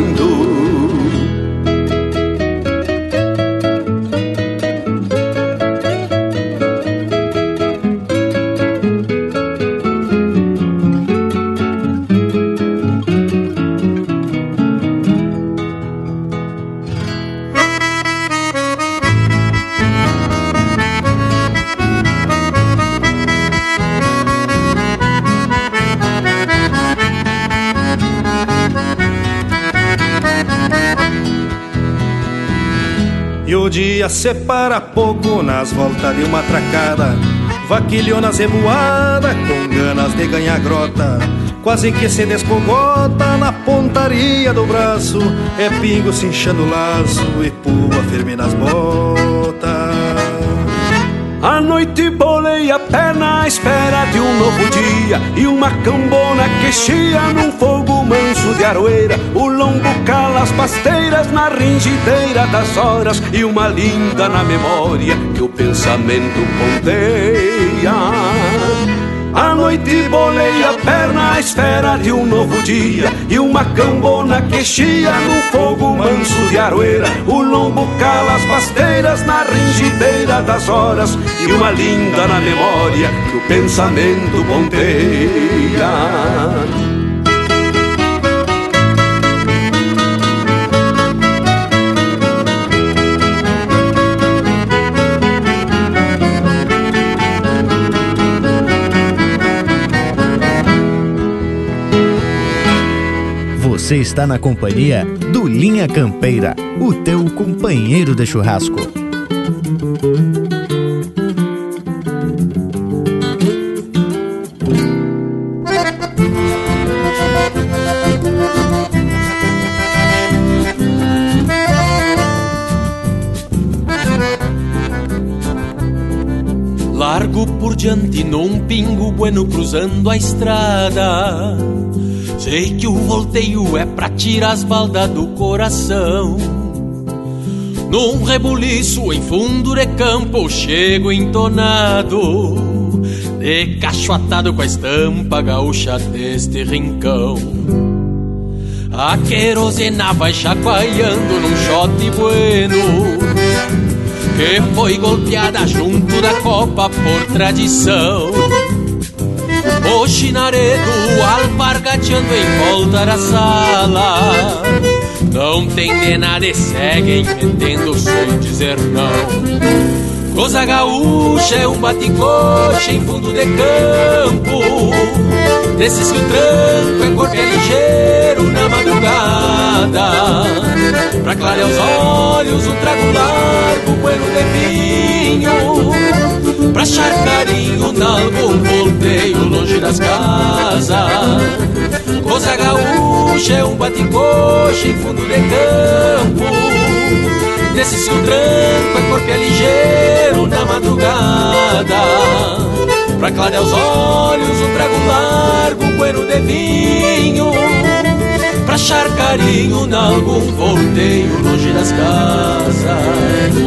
dia separa pouco nas voltas de uma tracada. Vaquilhonas revoada com ganas de ganhar grota. Quase que se descogota na pontaria do braço. É pingo se inchando o laço e pua firme nas botas. A noite bolei a perna à espera de um novo dia. E uma cambona que chia num fogo de aroeira O lombo cala as pasteiras na ringideira das horas E uma linda na memória que o pensamento ponteia. A noite boleia a perna à esfera de um novo dia E uma cambona que chia no fogo manso de aroeira. O lombo cala as pasteiras na ringideira das horas E uma linda na memória que o pensamento ponteia Você está na companhia do Linha Campeira, o teu companheiro de churrasco. Largo por diante num pingo bueno cruzando a estrada Sei que o volteio é pra tirar as baldas do coração. Num rebuliço em fundo de campo, chego entonado, de com a estampa gaúcha deste rincão. A querosena vai chacoalhando num shot bueno, que foi golpeada junto da copa por tradição. O chinaredo alpargateando em volta da sala. Não tem de nada e seguem metendo sem dizer não. Coisa gaúcha é um bate-coxa em fundo de campo. Desses que o tranco é corpo é ligeiro na madrugada. Pra clarear os olhos um trago largo, bueno de vinho Pra achar carinho nalgum volteio longe das casas. Coisa gaúcha é um bate-coxa em fundo de campo. Nesse seu tranco é corpo é ligeiro na madrugada. Pra clarear os olhos um trago largo, um bueno de vinho. Pra achar carinho nalgum volteio longe das casas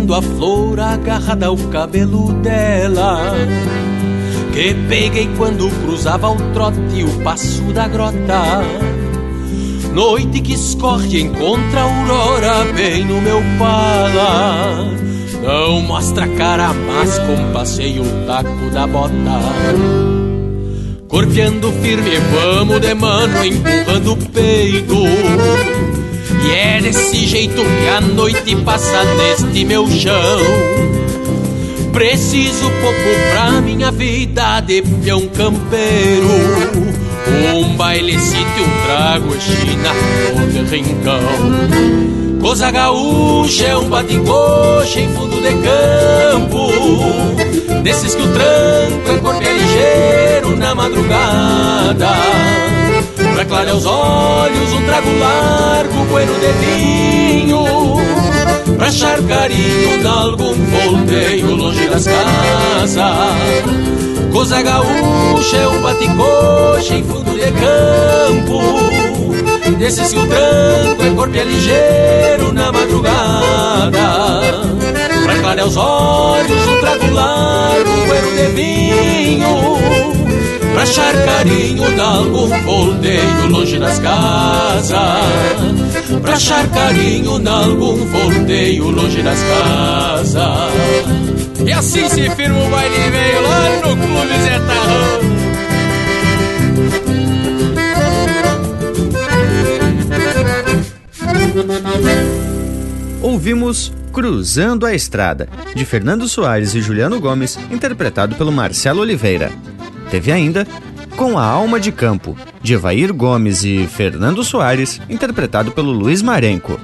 coloreando a flor agarrada ao cabelo dela. Que peguei quando cruzava o trote o passo da grota. Noite que escorre encontra a aurora bem no meu pala. Não mostra cara, mas compasseio o taco da bota. Corpeando firme, vamos de mano, empurrando o peito. E é desse jeito que a noite passa neste meu chão. Preciso pouco pra minha vida de peão campeiro. Um bailecito um trago china de rincão. Coisa gaúcha é um bate-coxa em fundo de campo. Desses que o tranco é corpo é ligeiro na madrugada. Pra clarear os olhos, um trago largo, bueno de vinho Pra achar carinho algum volteio longe das casas. Coisa gaúcha é um bate-coxa em fundo de campo Desses que o tranco é corpo é ligeiro na madrugada. Pra clarear os olhos, um trago largo, bueno de vinho Pra achar carinho de algum volteio longe das casas. Pra achar carinho de algum volteio longe das casas. E assim se firma o baile veio lá no Clube Zetarrão Ouvimos Cruzando a Estrada, de Fernando Soares e Juliano Gomes, interpretado pelo Marcelo Oliveira. Teve ainda Com a Alma de Campo, de Evair Gomes e Fernando Soares, interpretado pelo Luiz Marenco.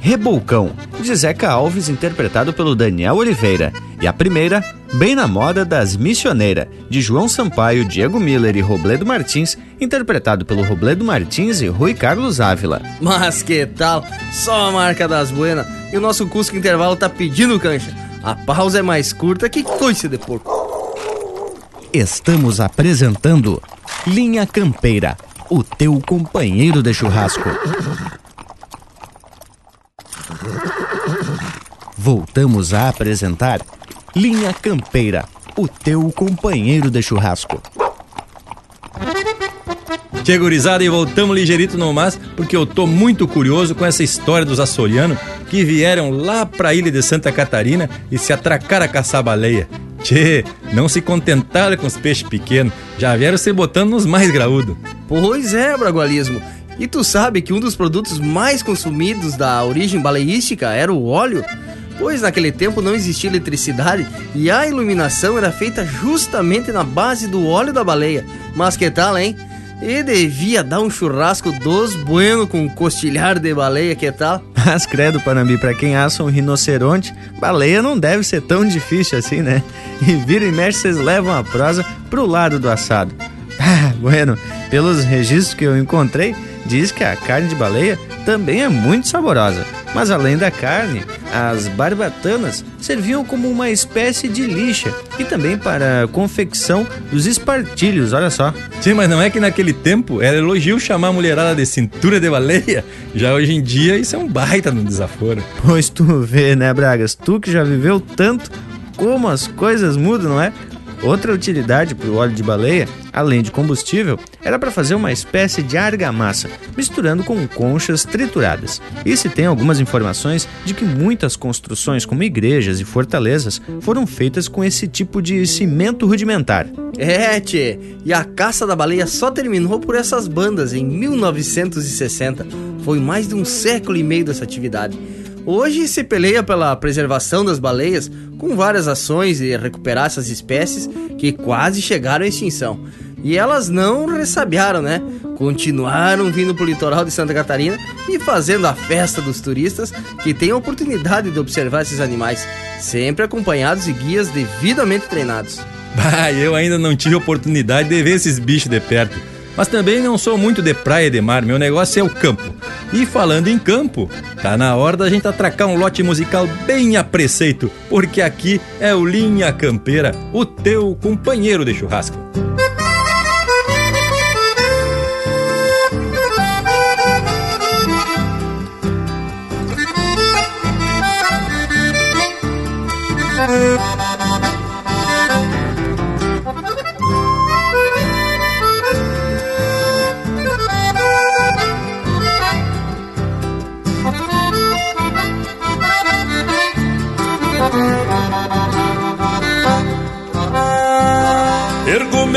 Rebolcão, de Zeca Alves, interpretado pelo Daniel Oliveira. E a primeira, bem na moda das Missioneira, de João Sampaio, Diego Miller e Robledo Martins, interpretado pelo Robledo Martins e Rui Carlos Ávila. Mas que tal? Só a marca das buenas. E o nosso Cusco Intervalo tá pedindo cancha. A pausa é mais curta que coice de porco. Estamos apresentando Linha Campeira, o teu companheiro de churrasco. Voltamos a apresentar Linha Campeira, o teu companheiro de churrasco. Tchê gurizada, e voltamos ligeirito no mas, porque eu tô muito curioso com essa história dos açorianos que vieram lá pra ilha de Santa Catarina e se atracaram a caçar baleia. Tchê, não se contentaram com os peixes pequenos, já vieram se botando nos mais graúdos. Pois é, Bragualismo. E tu sabe que um dos produtos mais consumidos da origem baleística era o óleo? Pois naquele tempo não existia eletricidade e a iluminação era feita justamente na base do óleo da baleia. Mas que tal, hein? E devia dar um churrasco dos bueno com costilhar de baleia, que tal? Mas credo, Panambi, pra quem assa um rinoceronte, baleia não deve ser tão difícil assim, né? E vira e mexe, vocês levam a prosa pro lado do assado. Ah, bueno, pelos registros que eu encontrei, diz que a carne de baleia também é muito saborosa. Mas além da carne, as barbatanas serviam como uma espécie de lixa e também para a confecção dos espartilhos, olha só. Sim, mas não é que naquele tempo era elogio chamar a mulherada de cintura de baleia? Já hoje em dia isso é um baita no desaforo. Pois tu vê, né, Bragas? Tu que já viveu tanto, como as coisas mudam, não é? Outra utilidade para o óleo de baleia, além de combustível, era para fazer uma espécie de argamassa, misturando com conchas trituradas. E se tem algumas informações de que muitas construções, como igrejas e fortalezas, foram feitas com esse tipo de cimento rudimentar. É, tchê. E a caça da baleia só terminou por essas bandas em 1960. Foi mais de um século e meio dessa atividade. Hoje se peleia pela preservação das baleias com várias ações e recuperar essas espécies que quase chegaram à extinção. E elas não ressabiaram, né? Continuaram vindo pro litoral de Santa Catarina e fazendo a festa dos turistas que têm a oportunidade de observar esses animais, sempre acompanhados de guias devidamente treinados. Bah, eu ainda não tive oportunidade de ver esses bichos de perto. Mas também não sou muito de praia e de mar, meu negócio é o campo. E falando em campo, tá na hora da gente atracar um lote musical bem a preceito, porque aqui é o Linha Campeira, o teu companheiro de churrasco.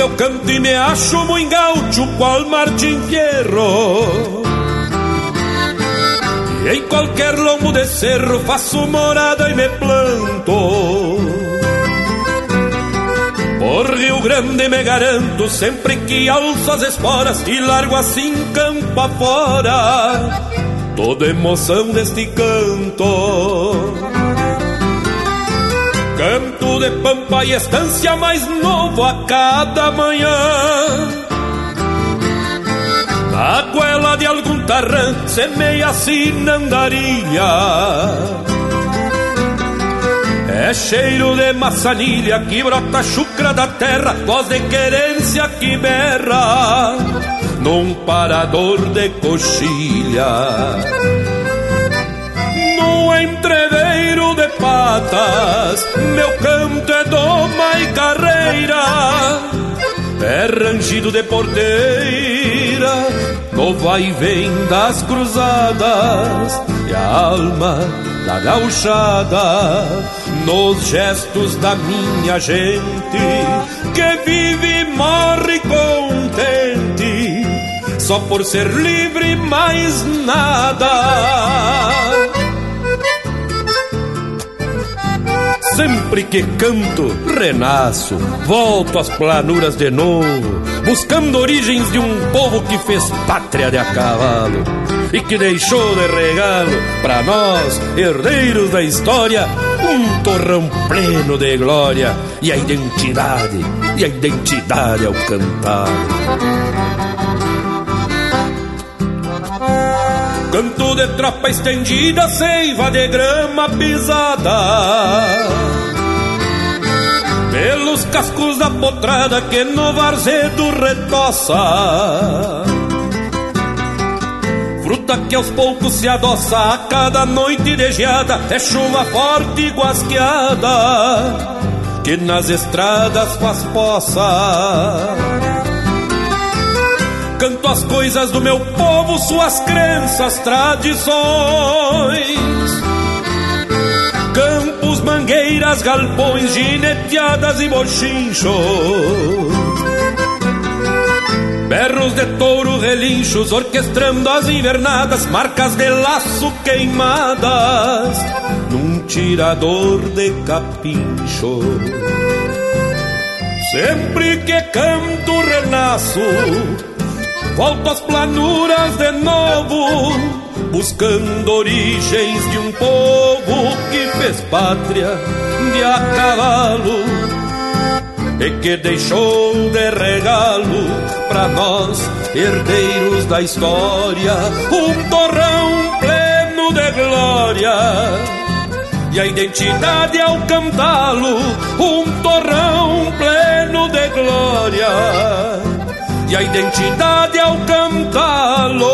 Meu canto e me acho muito gaúcho, qual Martin Fierro. E em qualquer lombo de cerro faço morada e me planto. Por Rio Grande me garanto, sempre que alço as esporas e largo assim campo afora, toda emoção deste canto. Canto de pampa e estância mais novo a cada manhã. Na goela de algum tarrã semeia sinandarilha. É cheiro de maçanilha que brota chucra da terra, voz de querência que berra num parador de coxilha. No entreveiro de patas, meu canto é doma e carreira, é rangido de porteira, no vai e vem das cruzadas, e a alma da gauchada, nos gestos da minha gente, que vive e morre contente, só por ser livre mais nada. Sempre que canto, renasço, volto às planuras de novo, buscando origens de um povo que fez pátria de a cavalo e que deixou de regalo para nós, herdeiros da história, um torrão pleno de glória e a identidade, e a identidade ao cantar. Canto de tropa estendida, seiva de grama pisada. Pelos cascos da potrada que no varzedo retoça. Fruta que aos poucos se adoça a cada noite de geada É chuva forte e guasqueada Que nas estradas faz poça Canto as coisas do meu povo, suas crenças, tradições. Campos, mangueiras, galpões, gineteadas e bochinchos. Berros de touro, relinchos, orquestrando as invernadas, marcas de laço queimadas, num tirador de capincho. Sempre que canto, renasço Volto às planuras de novo, buscando origens de um povo que fez pátria de a cavalo e que deixou de regalo para nós, herdeiros da história, um torrão pleno de glória. E a identidade ao cantá-lo, um torrão pleno de glória e a identidade ao cantá-lo.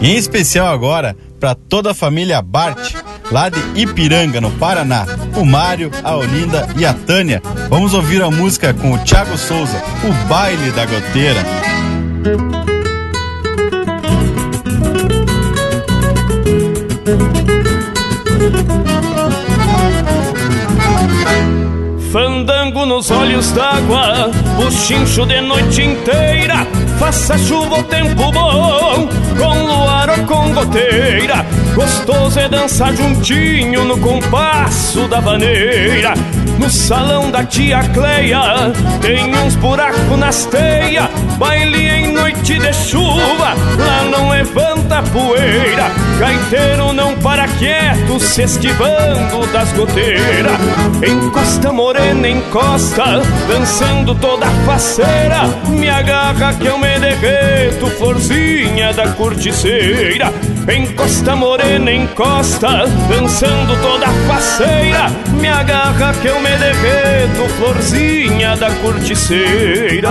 Em especial agora para toda a família Bart, lá de Ipiranga, no Paraná. O Mário, a Olinda e a Tânia. Vamos ouvir a música com o Thiago Souza, O Baile da Goteira. Fandango nos olhos d'água, o chincho de noite inteira. Faça chuva ou tempo bom, com luar ou com goteira. Gostoso é dançar juntinho no compasso da vaneira. No salão da tia Cleia tem uns buracos nas teias. Baile noite de chuva, lá não levanta poeira. Gaiteiro não para quieto, se esquivando das goteiras. Encosta morena, encosta, dançando toda faceira. Me agarra que eu me derreto, florzinha da corticeira. Encosta morena, encosta, dançando toda faceira. Me agarra que eu me derreto, florzinha da corticeira.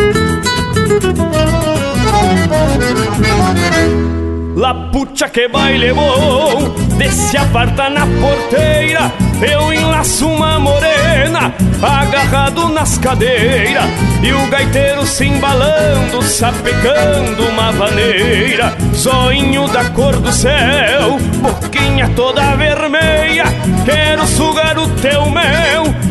La pucha que baile bom Desce aparta na porteira Eu enlaço uma morena Agarrado nas cadeiras E o gaiteiro se embalando Sapecando uma vaneira Zoinho da cor do céu Boquinha toda vermelha Quero sugar o teu mel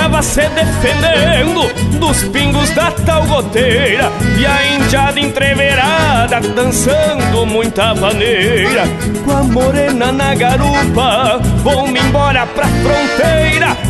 Tocava se defendendo dos pingos da tal goteira. E a indiada entreverada dançando muita maneira. Com a morena na garupa, vão-me embora pra fronteira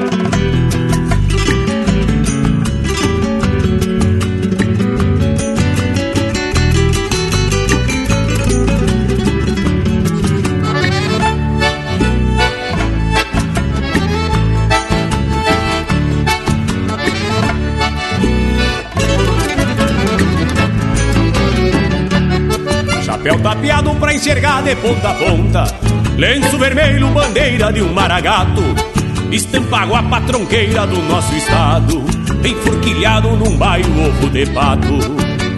Pra enxergar de ponta a ponta. Lenço vermelho, bandeira de um maragato. Estampa a patronqueira do nosso estado. Enforquilhado num bairro ovo de pato.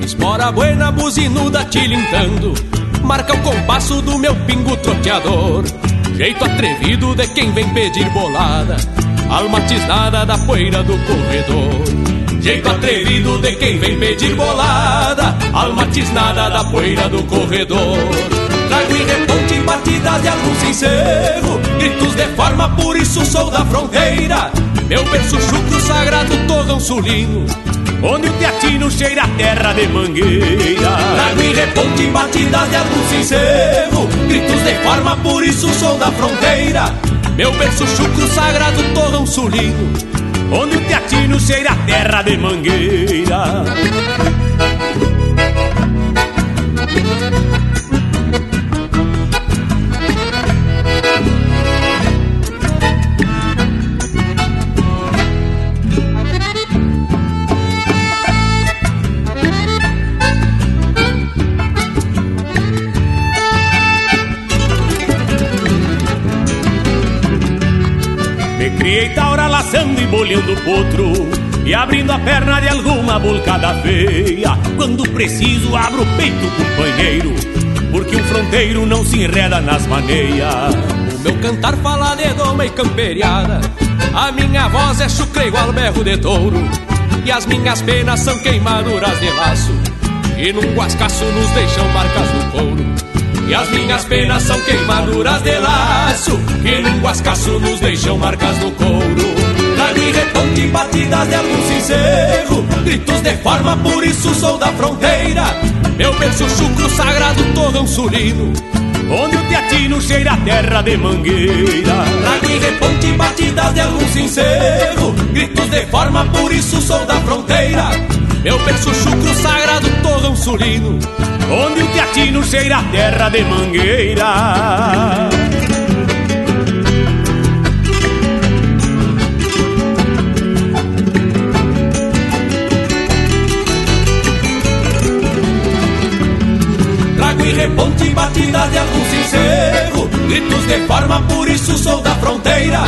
Espora buena, buzinuda tilintando. Marca o compasso do meu pingo troteador. Jeito atrevido de quem vem pedir bolada. Alma tisnada da poeira do corredor. Jeito atrevido de quem vem pedir bolada. Alma tisnada da poeira do corredor Trago em reponte batidas de algum sincero. Gritos de forma, por isso sou da fronteira. Meu berço chucro sagrado torrão sulino. Onde o teatino cheira a terra de mangueira. Trago em reponte batidas de algum sincero. Gritos de forma, por isso sou da fronteira. Meu berço chucro sagrado torrão sulino. Onde o teatino cheira a terra de mangueira criei taura laçando e bolhando potro E abrindo a perna de alguma bulcada feia. Quando preciso abro o peito, companheiro Porque um fronteiro não se enreda nas maneias. O meu cantar fala de doma e camperiada. A minha voz é chucre igual berro de touro E as minhas penas são queimaduras de laço. E num guascaço nos deixam marcas no couro e as minhas penas são queimaduras de laço Que num guascaço nos deixam marcas no couro. Trago e reponte batidas de algum sincero Gritos de forma, por isso sou da fronteira. Meu berço chucro sagrado torrão sulino Onde o teatino cheira a terra de mangueira. Trago e reponte batidas de algum sincero Gritos de forma, por isso sou da fronteira. Meu berço chucro sagrado torrão sulino Onde o teatino cheira a terra de mangueira. Trago e reponte batida de algum sincero Gritos de forma, por isso sou da fronteira.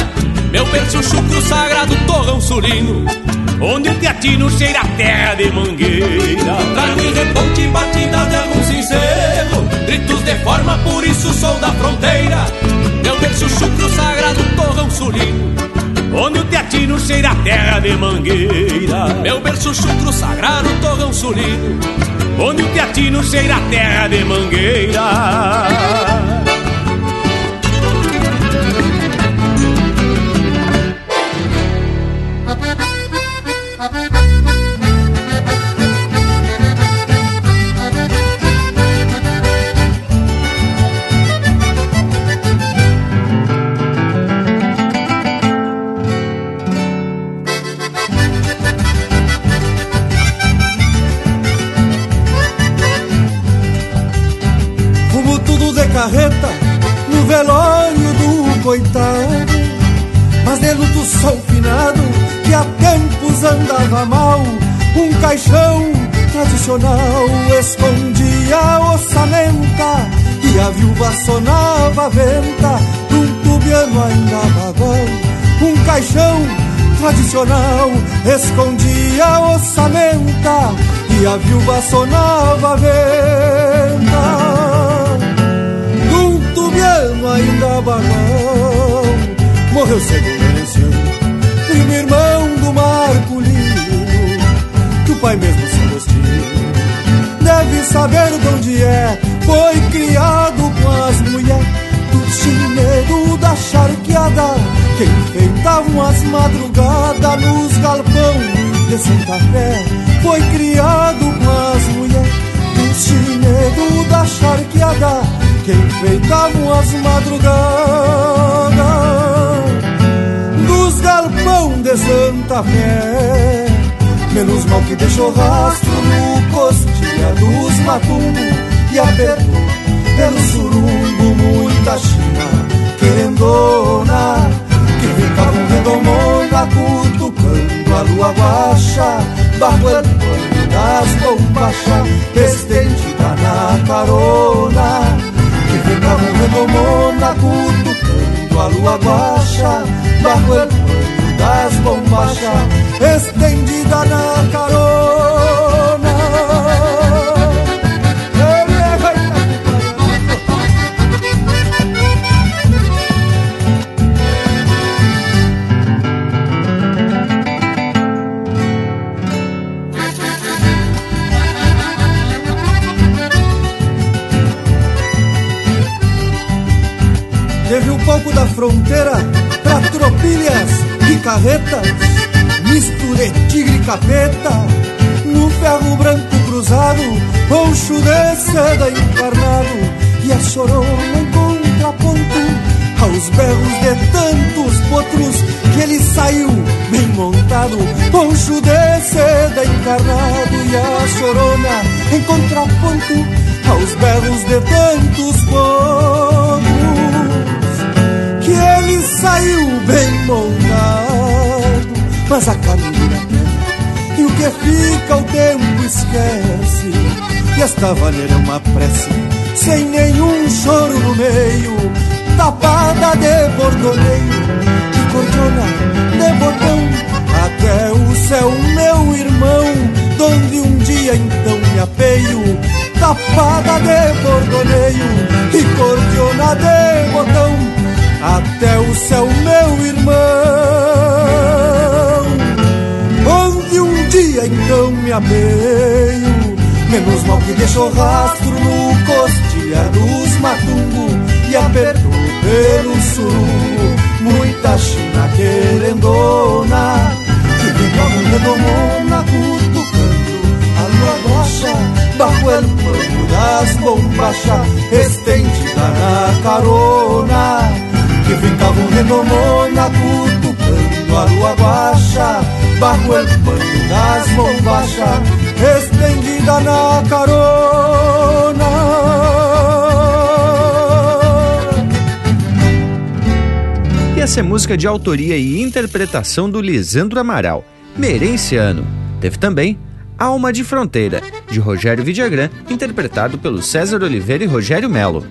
Meu berço chucro sagrado torrão sulino Onde o teatino cheira a terra de mangueira. Trago e reponte batida de algum sincero. Gritos de forma, por isso sou da fronteira. Meu berço chucro sagrado torrão sulino Onde o teatino cheira a terra de mangueira. Meu berço chucro sagrado torrão sulino Onde o teatino cheira a terra de mangueira tradicional escondia a ossamenta E a viúva sonava a venta num tubiano ainda bagual Um caixão tradicional escondia a ossamenta e a viúva sonava a venta. Num tubiano ainda bagão, morreu cedo o primo irmão do Marculino, pai mesmo se Agostinho deve saber de onde é, foi criado com as mulheres do chinedo da charqueada, que enfeitavam as madrugadas nos galpão de Santa Fé, foi criado com as mulheres do chinedo da charqueada, que enfeitavam as madrugadas nos galpão de Santa Fé. Menos mal que deixou rastro no costilha dos matumbos e apertou pelo surumbo mas a terra, e o que fica o tempo esquece, e esta vaneira é uma prece, sem nenhum choro no meio, tapada de bordoneio, e cordona de botão, até o céu, meu irmão, donde um dia então me apeio, tapada de bordoneio, e cordiona de botão, até o céu, meu irmão, então me ameio, menos mal que deixou rastro no costilha dos matungo e apertou pelo surungo muita china querendona, que vem redomona cutucando a lua rocha, bajo el pano das bombachas, estendida na carona que ficavam redomona cutucando a lua baixa bajo el das bombachas estendida na carona E essa é música de autoria e interpretação do Lisandro Amaral, Merenciano. Teve também Alma de Fronteira, de Rogério Vidagrã, interpretado pelo César Oliveira e Rogério Melo.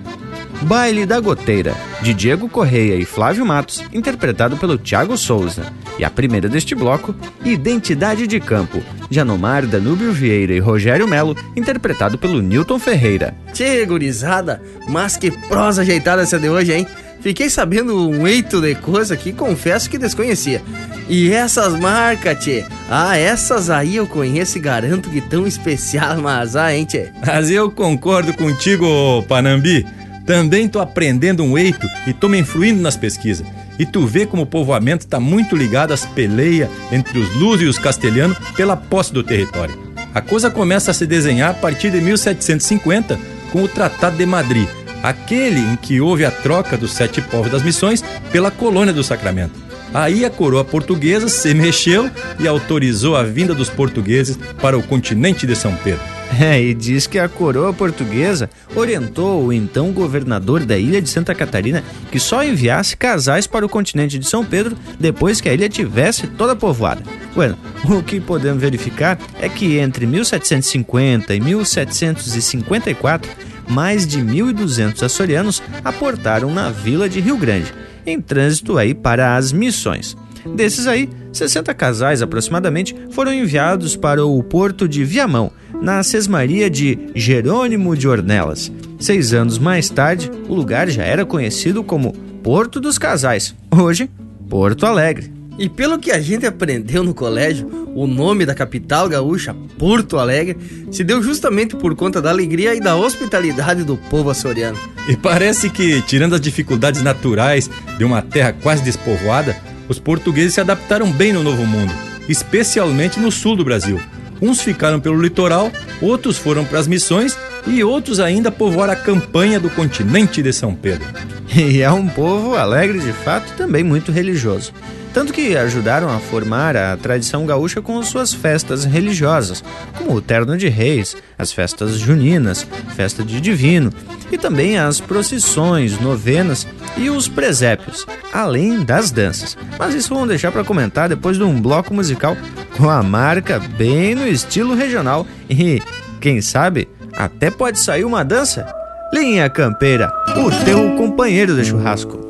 Baile da Goteira, de Diego Correia e Flávio Matos, interpretado pelo Thiago Souza. E a primeira deste bloco, Identidade de Campo, de Anomar Danúbio Vieira e Rogério Melo, interpretado pelo Newton Ferreira. Tchê, gurizada, mas que prosa ajeitada essa de hoje, hein? Fiquei sabendo um eito de coisa que confesso que desconhecia. E essas marcas, tchê? Ah, essas aí eu conheço e garanto que tão especial, mas ah, hein, tchê? Mas eu concordo contigo, Panambi. Também tô aprendendo um eito e tô me influindo nas pesquisas. E tu vê como o povoamento tá muito ligado às peleias entre os lusos e os castelhanos pela posse do território. A coisa começa a se desenhar a partir de 1750 com o Tratado de Madrid, aquele em que houve a troca dos sete povos das missões pela colônia do Sacramento. Aí a coroa portuguesa se mexeu e autorizou a vinda dos portugueses para o continente de São Pedro. É, e diz que a coroa portuguesa orientou o então governador da ilha de Santa Catarina que só enviasse casais para o continente de São Pedro depois que a ilha tivesse toda povoada. Bueno, o que podemos verificar é que entre 1750 e 1754, mais de 1.200 açorianos aportaram na vila de Rio Grande, em trânsito aí para as missões. Desses aí, 60 casais aproximadamente foram enviados para o porto de Viamão, na sesmaria de Jerônimo de Ornelas. Seis anos mais tarde, o lugar já era conhecido como Porto dos Casais, hoje, Porto Alegre. E pelo que a gente aprendeu no colégio, o nome da capital gaúcha, Porto Alegre, se deu justamente por conta da alegria e da hospitalidade do povo açoriano. E parece que, tirando as dificuldades naturais de uma terra quase despovoada, os portugueses se adaptaram bem no Novo Mundo, especialmente no sul do Brasil. Uns ficaram pelo litoral, outros foram para as missões e outros ainda povoaram a campanha do continente de São Pedro. E é um povo alegre de fato e também muito religioso tanto que ajudaram a formar a tradição gaúcha com suas festas religiosas, como o Terno de Reis, as festas juninas, festa de Divino e também as procissões, novenas e os presépios, além das danças. Mas isso vamos deixar para comentar depois de um bloco musical com a marca bem no estilo regional e, quem sabe, até pode sair uma dança. Linha Campeira, o teu companheiro de churrasco.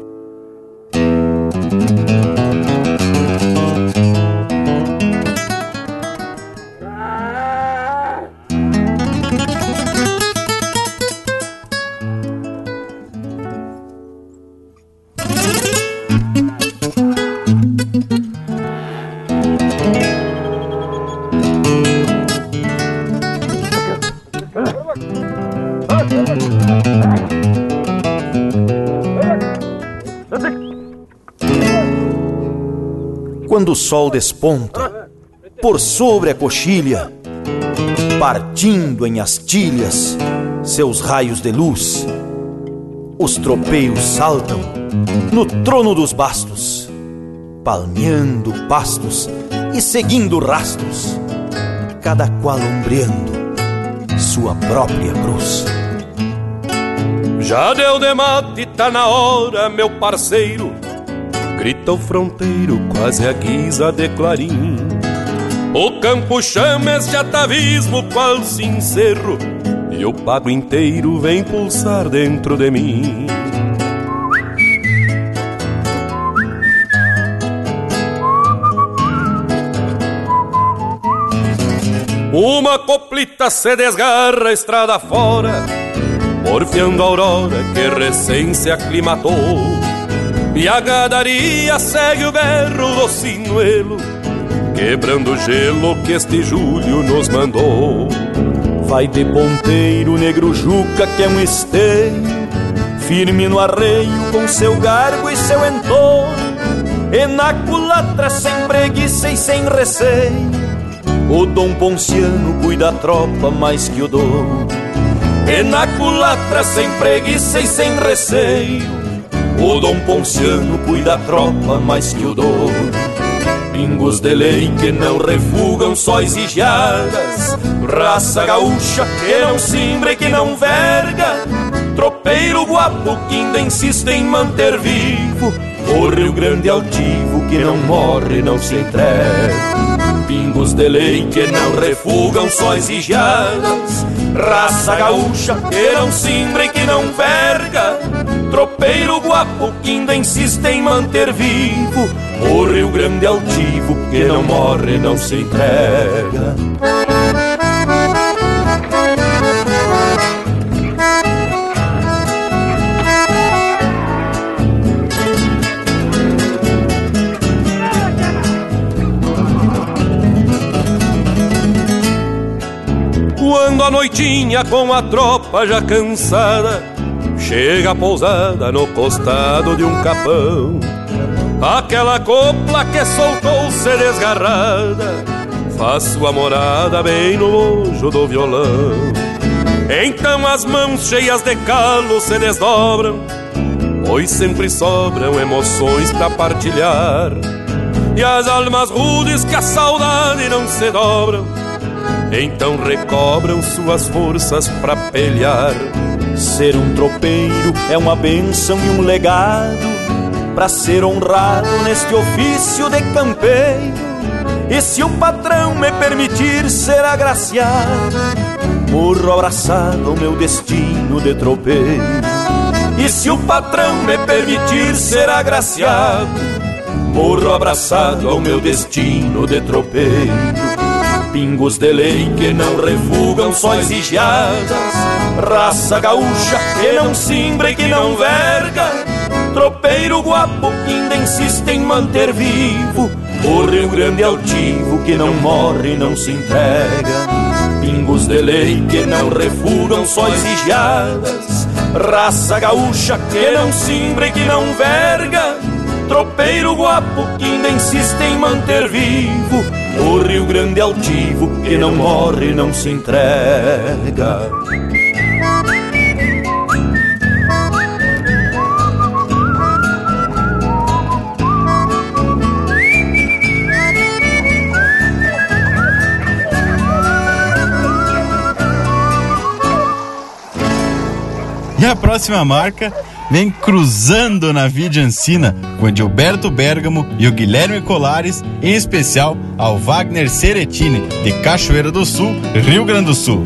Quando o sol desponta por sobre a coxilha, partindo em astilhas seus raios de luz, os tropeiros saltam no trono dos bastos, palmeando pastos e seguindo rastros, cada qual ombreando sua própria cruz. Já deu de mate, tá na hora, meu parceiro grita o fronteiro, quase a guisa de clarim. O campo chama este atavismo, qual sincero, e o pago inteiro vem pulsar dentro de mim. Uma coplita se desgarra estrada fora, porfiando a aurora que recém se aclimatou e a gadaria segue o berro do sinuelo, quebrando o gelo que este julho nos mandou. Vai de ponteiro, negro Juca, que é um esteio, firme no arreio, com seu garbo e seu entorno. E na culatra, sem preguiça e sem receio, o Dom Ponciano cuida da tropa mais que o dom. E na culatra, sem preguiça e sem receio, o Dom Ponciano cuida a tropa mais que o dono. Pingos de lei que não refugam sóis e Raça gaúcha que não simbra e que não verga. Tropeiro guapo que ainda insiste em manter vivo. O Rio Grande altivo que não morre, não se entrega. Pingos de lei que não refugam sóis e Raça gaúcha que não simbra e que não verga Tropeiro guapo que ainda insiste em manter vivo. O Rio Grande altivo que não morre, não se entrega. Quando a noitinha com a tropa já cansada Chega pousada no costado de um capão. Aquela copla que soltou-se desgarrada Faz sua morada bem no lojo do violão. Então as mãos cheias de calo se desdobram Pois sempre sobram emoções para partilhar. E as almas rudes que a saudade não se dobram Então recobram suas forças para pelear Ser um tropeiro é uma benção e um legado para ser honrado neste ofício de campeiro. E se o patrão me permitir ser agraciado, morro abraçado ao meu destino de tropeiro. E se o patrão me permitir ser agraciado, morro abraçado ao meu destino de tropeiro. Pingos de lei que não refugam sóis e Raça gaúcha que não simbra e que não verga. Tropeiro guapo que ainda insiste em manter vivo O Rio Grande altivo que não morre e não se entrega. Pingos de lei que não refugam sóis e Raça gaúcha que não simbra e que não verga. Tropeiro guapo que ainda insiste em manter vivo O Rio Grande altivo que não morre não se entrega. E a próxima marca vem cruzando na Vidiancina com Edilberto Bergamo e o Guilherme Colares, em especial ao Wagner Seretini, de Cachoeira do Sul, Rio Grande do Sul.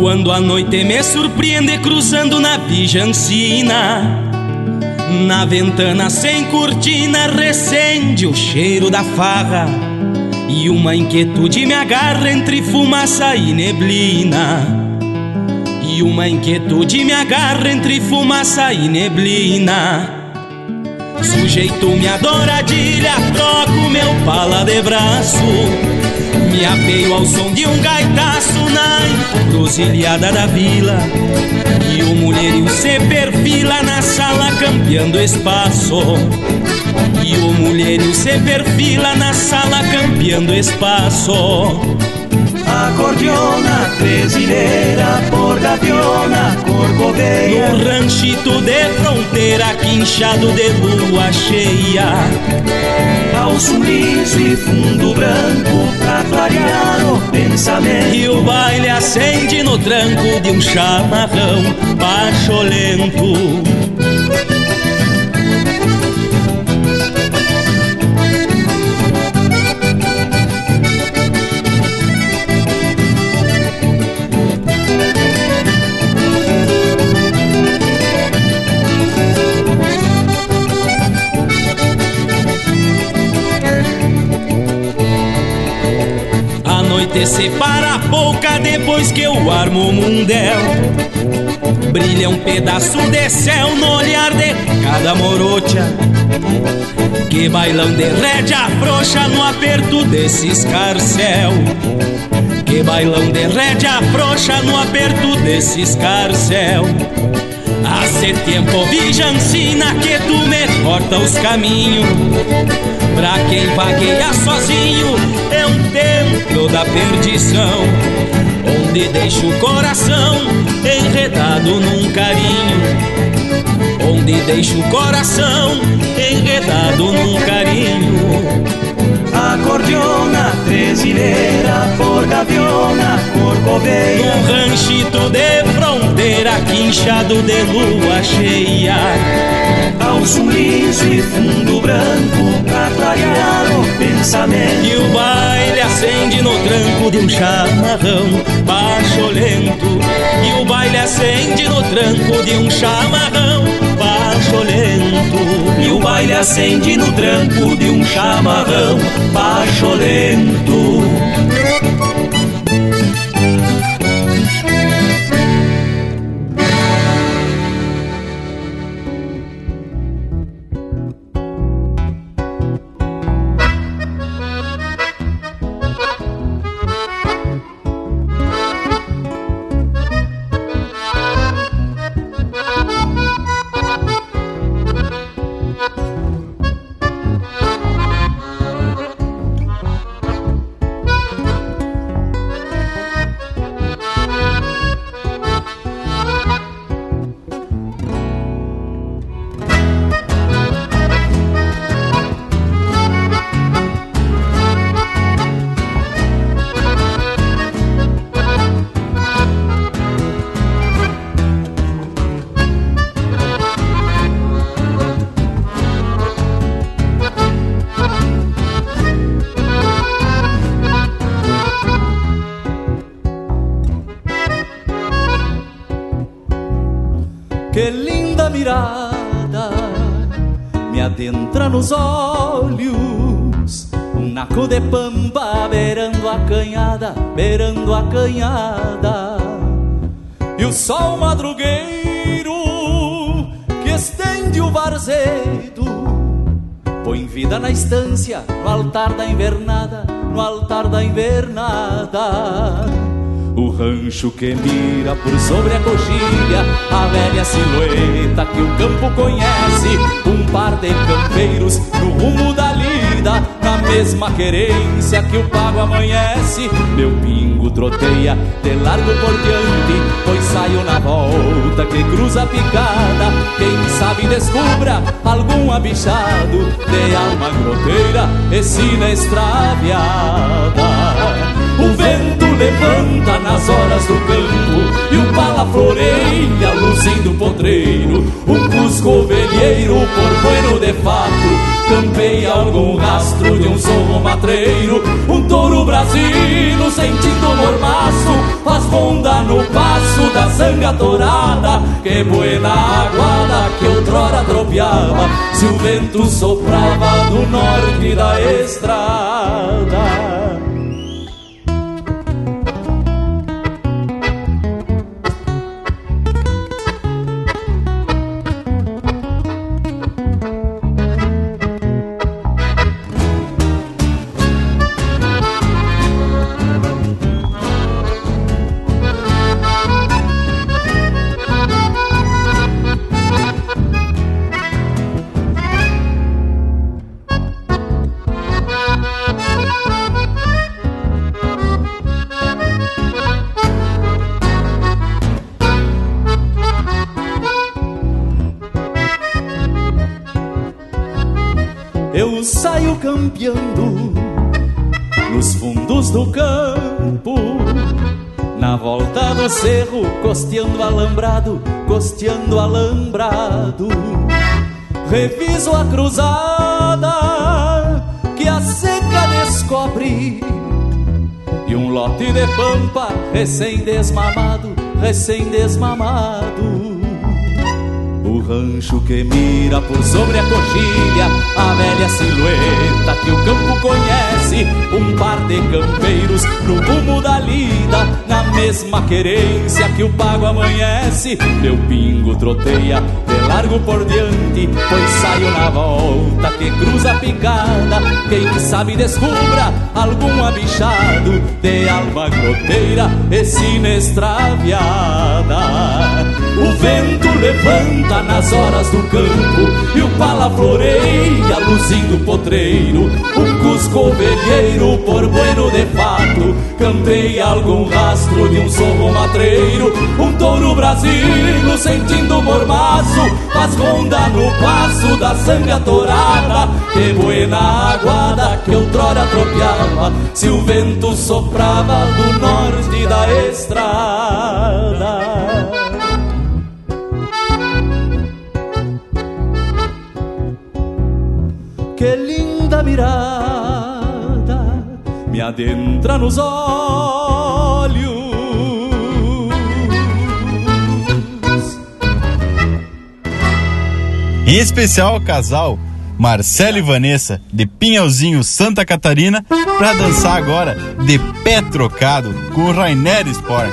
Quando a noite me surpreende cruzando na Vijancina Na ventana sem cortina recende o cheiro da farra E uma inquietude me agarra entre fumaça e neblina. E uma inquietude me agarra entre fumaça e neblina. Sujeito minha douradilha, troco meu pala de braço. Me apeio ao som de um gaitaço na encruzilhada da vila. E o mulherio se perfila na sala campeando espaço E o mulherio se perfila na sala campeando espaço. Acordeona, tresileira, por gaviona, corcoveia No ranchito de fronteira, quinchado de lua cheia. Calço liso e fundo branco pra clarear o pensamento. E o baile acende no tranco de um chamarrão pacholento noite separa a boca depois que eu armo o mundel. Brilha um pedaço de céu no olhar de cada morocha. Que bailão de rédea frouxa no aperto desse escarcel. Que bailão de rédea frouxa no aperto desse escarcel. Hace tempo vijancina que tu me corta os caminhos Pra quem vagueia sozinho um templo da perdição Onde deixa o coração enredado num carinho. Onde deixa o coração enredado num carinho Acordeona, tresileira, por gaviona, corcoveia Num ranchito de fronteira, quinchado de lua cheia. Calço liso e fundo branco pra clarear o pensamento. E o baile acende no tranco de um chamarrão pacholento E o baile acende no tranco de um chamarrão pacholento E o baile acende no tranco de um chamarrão. Pacholento beirando a canhada, beirando a canhada. E o sol madrugueiro que estende o varzedo põe vida na estância, no altar da invernada, no altar da invernada. O rancho que mira por sobre a coxilha A velha silhueta que o campo conhece Um par de campeiros no rumo da lida mesma querência que o pago amanhece. Meu pingo troteia de largo por diante Pois saio na volta que cruza a picada. Quem sabe descubra algum abichado De alma groteira e sina extraviada. O vento levanta nas horas do campo E o pala floreia luzindo potreiro. Um cusco ovelheiro por bueno de fato Campeia algum rastro de um sorro matreiro Um touro brasino sentindo mormaço Faz ronda no passo da zanga torada Que buena aguada que outrora tropeava Se o vento soprava do norte da estrada cerro, costeando alambrado, costeando alambrado. Reviso a cruzada que a seca descobre. E um lote de pampa recém-desmamado, recém-desmamado rancho que mira por sobre a coxilha A velha silhueta que o campo conhece Um par de campeiros no rumo da lida mesma querência que o pago amanhece. Meu pingo troteia largo por diante Pois saio na volta que cruza a picada. Quem sabe descubra algum abichado De alma groteira e sina extraviada o vento levanta nas horas do campo E o pala floreia luzindo potreiro. Um cusco ovelheiro por bueno de fato Campeia algum rastro de um sorro matreiro. Um touro brasilo sentindo mormaço Faz ronda no passo da sanga torada Que buena aguada que outrora tropeava Se o vento soprava do norte da estrada que linda mirada me adentra nos olhos. Em especial, casal Marcelo e Vanessa, de Pinhalzinho, Santa Catarina, para dançar agora de pé trocado com o Rainer Sport.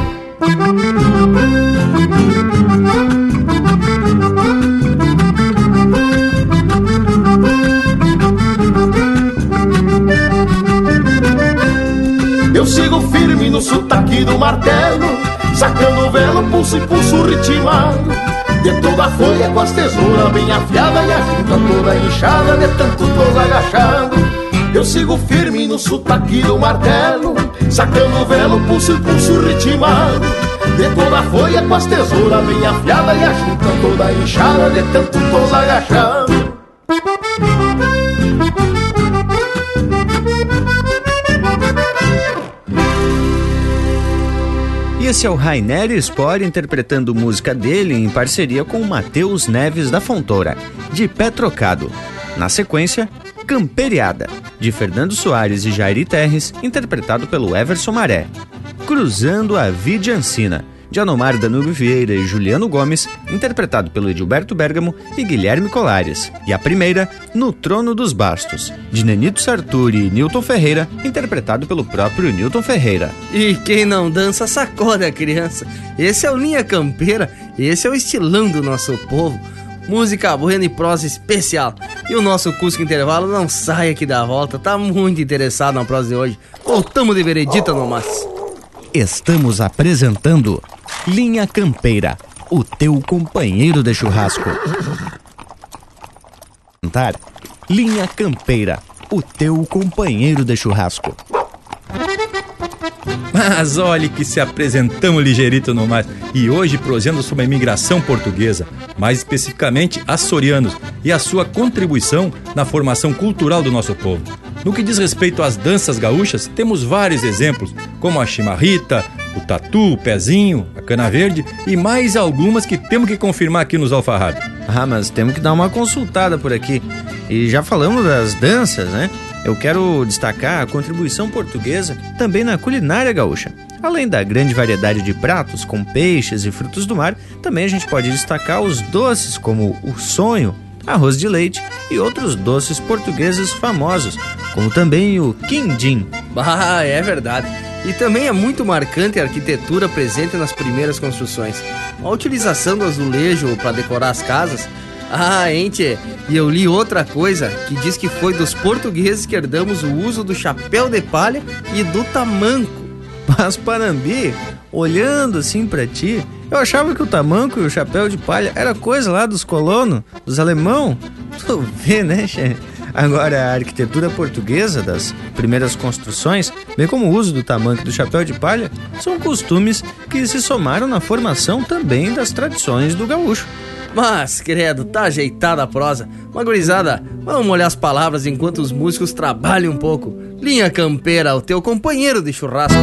do martelo Sacando o velo, pulso e pulso ritmado De toda a folha com as tesouras bem afiada E a junta toda inchada de tanto tos agachado. Eu sigo firme no sotaque do martelo Sacando o velo, pulso e pulso ritmado De toda a folha com as tesouras bem afiada E a junta toda inchada de tanto tos agachado esse é o Rainer Spore interpretando música dele em parceria com Matheus Neves da Fontoura, de Pé Trocado. Na sequência, Camperiada, de Fernando Soares e Jairi Terres, interpretado pelo Everson Maré. Cruzando a Vida Ancina, de Anomar Danúbio Vieira e Juliano Gomes, interpretado pelo Edilberto Bergamo e Guilherme Colares. E a primeira, No Trono dos Bastos, de Nenito Sarturi e Newton Ferreira, interpretado pelo próprio Newton Ferreira. E quem não dança, sacode a criança. Esse é o Linha Campeira, esse é o estilão do nosso povo. Música buena e prosa especial. E o nosso Cusco Intervalo não sai aqui da volta, tá muito interessado na prosa de hoje. Voltamos de veredita no mas. Estamos apresentando Linha Campeira, o teu companheiro de churrasco. Linha Campeira, o teu companheiro de churrasco. Mas olhe que se apresentamos ligeirito no mais e hoje prosendo sobre a imigração portuguesa, mais especificamente açorianos e a sua contribuição na formação cultural do nosso povo. No que diz respeito às danças gaúchas, temos vários exemplos, como a chimarrita, o tatu, o pezinho, a cana verde e mais algumas que temos que confirmar aqui nos alfarrados. Ah, mas temos que dar uma consultada por aqui. E já falamos das danças, né? Eu quero destacar a contribuição portuguesa também na culinária gaúcha. Além da grande variedade de pratos com peixes e frutos do mar, também a gente pode destacar os doces como o sonho, arroz de leite e outros doces portugueses famosos, como também o quindim. Bah, é verdade. E também é muito marcante a arquitetura presente nas primeiras construções. A utilização do azulejo para decorar as casas. Ah, ente, e eu li outra coisa que diz que foi dos portugueses que herdamos o uso do chapéu de palha e do tamanco. Mas Panambi, olhando assim para ti, eu achava que o tamanco e o chapéu de palha era coisa lá dos colonos, dos alemão. Tu vê, né, che? Agora, a arquitetura portuguesa das primeiras construções, bem como o uso do tamanco e do chapéu de palha, são costumes que se somaram na formação também das tradições do gaúcho. Mas, credo, tá ajeitada a prosa. Uma gurizada, vamos molhar as palavras enquanto os músicos trabalham um pouco. Linha Campeira, o teu companheiro de churrasco.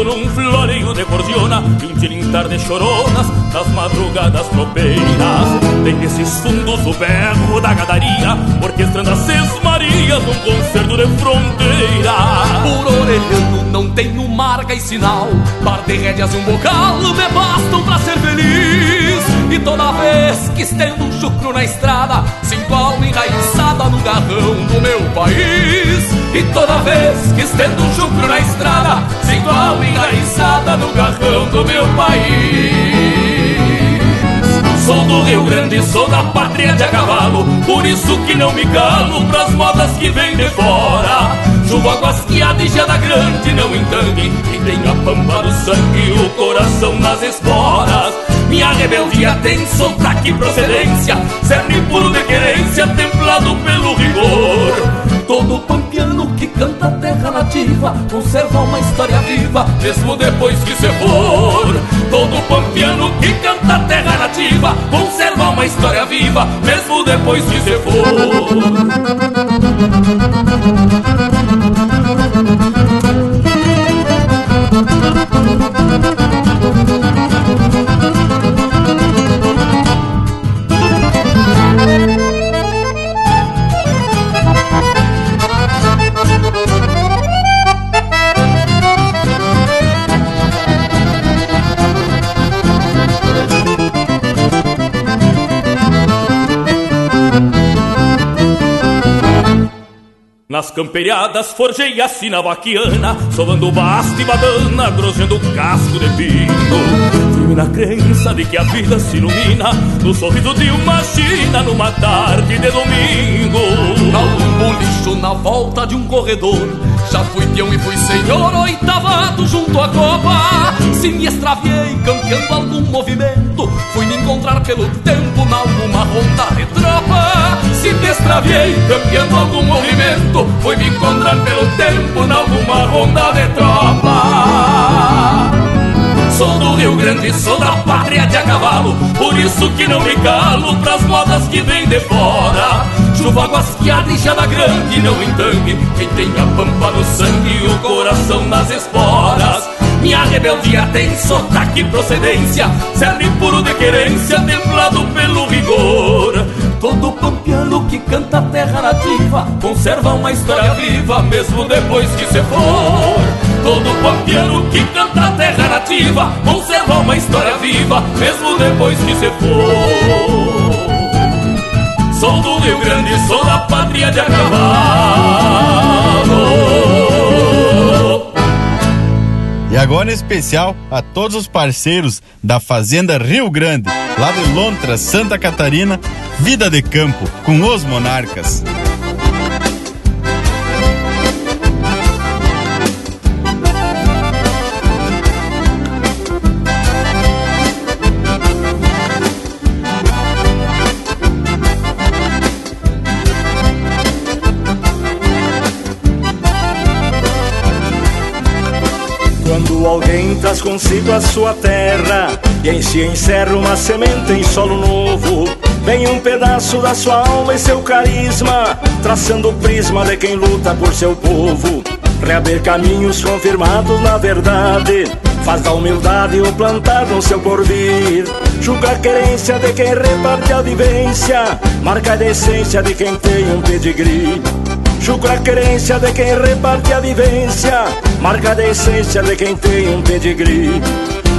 O campo num floreio de cordiona um tilintar de choronas nas madrugadas tropeiras Tem nesses fundos o berro da gadaria Orquestrando as sesmarias num concerto de fronteira. Por orelhano não tenho marca e sinal. Par de rédeas e um bocal me bastam pra ser feliz. E toda vez que estendo um chucro na estrada Sinto a alma enraizada no garrão do meu país. E toda vez que estendo um chucro na estrada Sinto a alma enraizada no garrão do meu país Sou do Rio Grande, sou da pátria de a cavalo. Por isso que não me calo pras modas que vêm de fora. Chuva guasqueada e geada grande não entangue. E tem a pampa do sangue o coração nas esporas. Minha rebeldia tem sotaque e procedência. Cerne puro de querência, templado pelo rigor Todo pampiano que canta a terra nativa Conserva uma história viva, mesmo depois que se for. Todo pampiano que canta a terra nativa Conserva uma história viva, mesmo depois que se Nas camperiadas forjei a sina vaquiana Sovando basto e badana, grosendo o casco de pino. Firme na crença de que a vida se ilumina No sorriso de uma china numa tarde de domingo. Num bolicho na volta de um corredor Já fui peão e fui senhor oitavado junto à copa. Se me extraviei campeando algum movimento Fui me encontrar pelo tempo na alguma ronda de tropa. Se me extraviei campeando algum movimento Fui me encontrar pelo tempo na alguma ronda de tropa Sou do Rio Grande, sou da pátria de a cavalo. Por isso que não me calo pras modas que vêm de fora. Chuva guasqueada e geada grande não entangue. Quem tem a pampa no sangue e o coração nas esporas. Minha rebeldia tem sotaque e procedência. Cerne puro de querência, templado pelo rigor Todo pampiano que canta a terra nativa Conserva uma história viva, mesmo depois que se for Todo pampiano que canta a terra nativa Conserva uma história viva, mesmo depois que se for Sou do Rio Grande, sou da pátria de a cavalo E agora em especial a todos os parceiros da Fazenda Rio Grande, lá de Lontra, Santa Catarina, Vida de Campo, com os Monarcas. Quando alguém traz consigo a sua terra E em si encerra uma semente em solo novo Vem um pedaço da sua alma e seu carisma Traçando o prisma de quem luta por seu povo. Reaber caminhos confirmados na verdade Faz da humildade o plantar no seu porvir. Julga a querência de quem reparte a vivência Marca a decência de quem tem um pedigree Julga a querência de quem reparte a vivência. Marca a essência de quem tem um pedigree.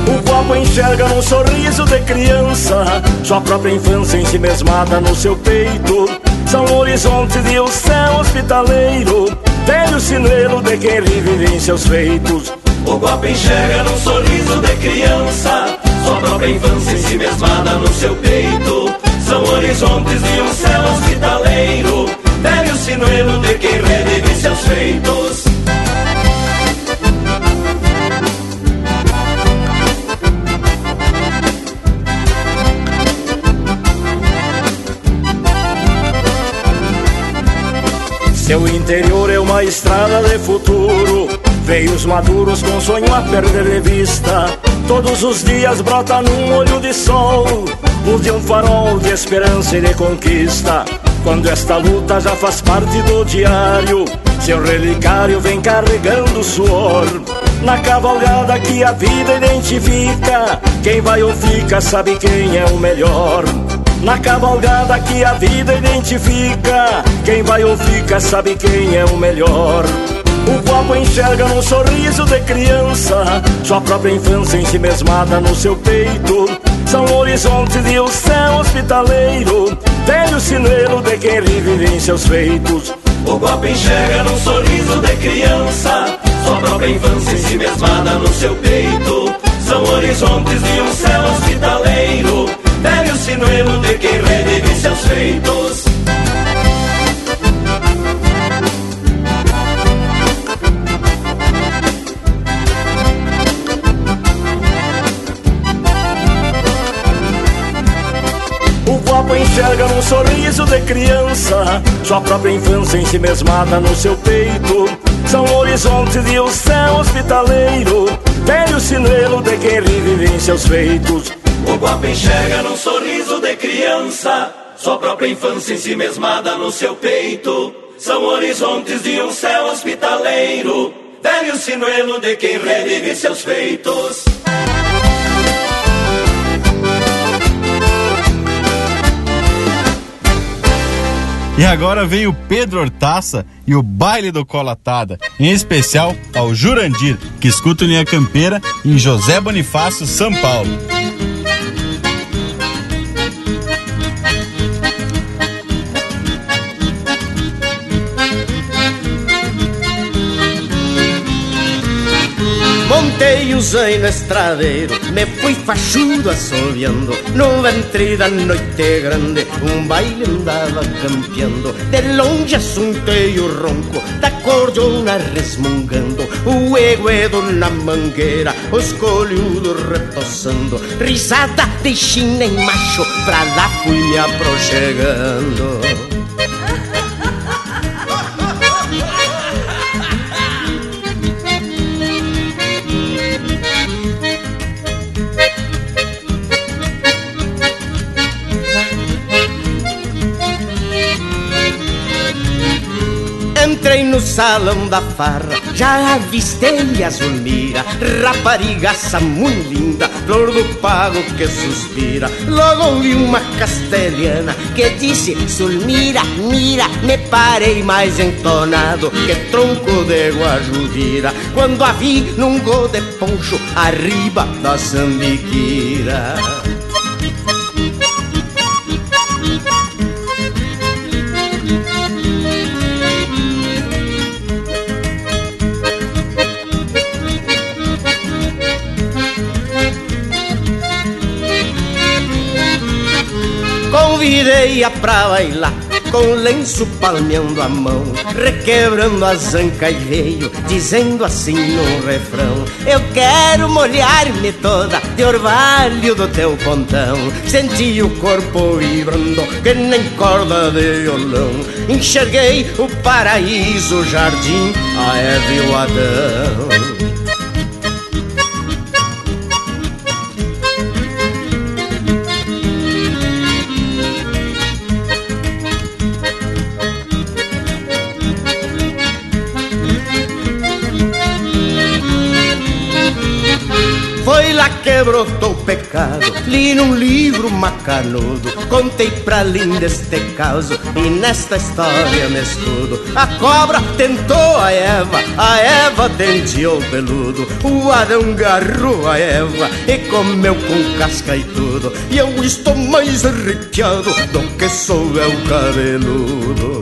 O copo enxerga num sorriso de criança. Sua própria infância em si mesmada no seu peito. São horizontes e o céu hospitaleiro. Velho sinuelo de quem vive em seus feitos. O copo enxerga num sorriso de criança. Sua própria infância em si mesmada no seu peito. São horizontes e um céu hospitaleiro Velho sinuelo de quem revive seus feitos. Seu interior é uma estrada de futuro. Veios maduros com sonho a perder de vista. Todos os dias brota num olho de sol. Luz de um farol de esperança e de conquista Quando esta luta já faz parte do diário Seu relicário vem carregando suor Na cavalgada que a vida identifica, quem vai ou fica sabe quem é o melhor. Na cavalgada que a vida identifica, quem vai ou fica sabe quem é o melhor. O guapo enxerga num sorriso de criança Sua própria infância em si mesmada no seu peito São horizontes e o céu hospitaleiro Velho sinuelo de quem revive em seus feitos. O guapo enxerga num sorriso de criança. Sua própria infância em si mesmada no seu peito. São horizontes e um céu hospitaleiro Velho sinuelo de quem revive seus feitos guapo enxerga num sorriso de criança. Sua própria infância em no seu peito. São horizontes e o céu hospitaleiro Velho sinuelo de quem revive em seus feitos. O guapo enxerga num sorriso de criança. Sua própria infância em no seu peito. São horizontes de um céu hospitaleiro Velho sinuelo de quem revive seus feitos E agora vem o Pedro Hortaça e o baile do Colatada, em especial ao Jurandir, que escuta Linha Campeira em José Bonifácio, São Paulo. Montei o zaino estradeiro, me fui fachudo assobiando No ventre da noite grande, um baile andava campeando De longe assuntei o ronco da cordiona resmungando O eguedo na mangueira, os colhudos repousando Risada de china em macho, pra lá fui me aproxegando salão da farra, já avistei a Zulmira Raparigaça muito linda, flor do pago que suspira Logo vi uma castelhana que disse Zulmira, mira, me parei mais entonado Que tronco de guajudira Quando a vi num gol de poncho, arriba da sambiquira Convidei-a pra bailar com lenço palmeando a mão, requebrando a zanca e veio, dizendo assim no refrão: Eu quero molhar-me toda de orvalho do teu pontão. Senti o corpo vibrando que nem corda de violão. Enxerguei o paraíso, o jardim, a Eva e o Adão. Li num livro macanudo, contei pra linda este caso, e nesta história me escudo. A cobra tentou a Eva, a Eva denteou peludo, o Adão garrou a Eva e comeu com casca e tudo, e eu estou mais arrepiado do que sou eu cabeludo.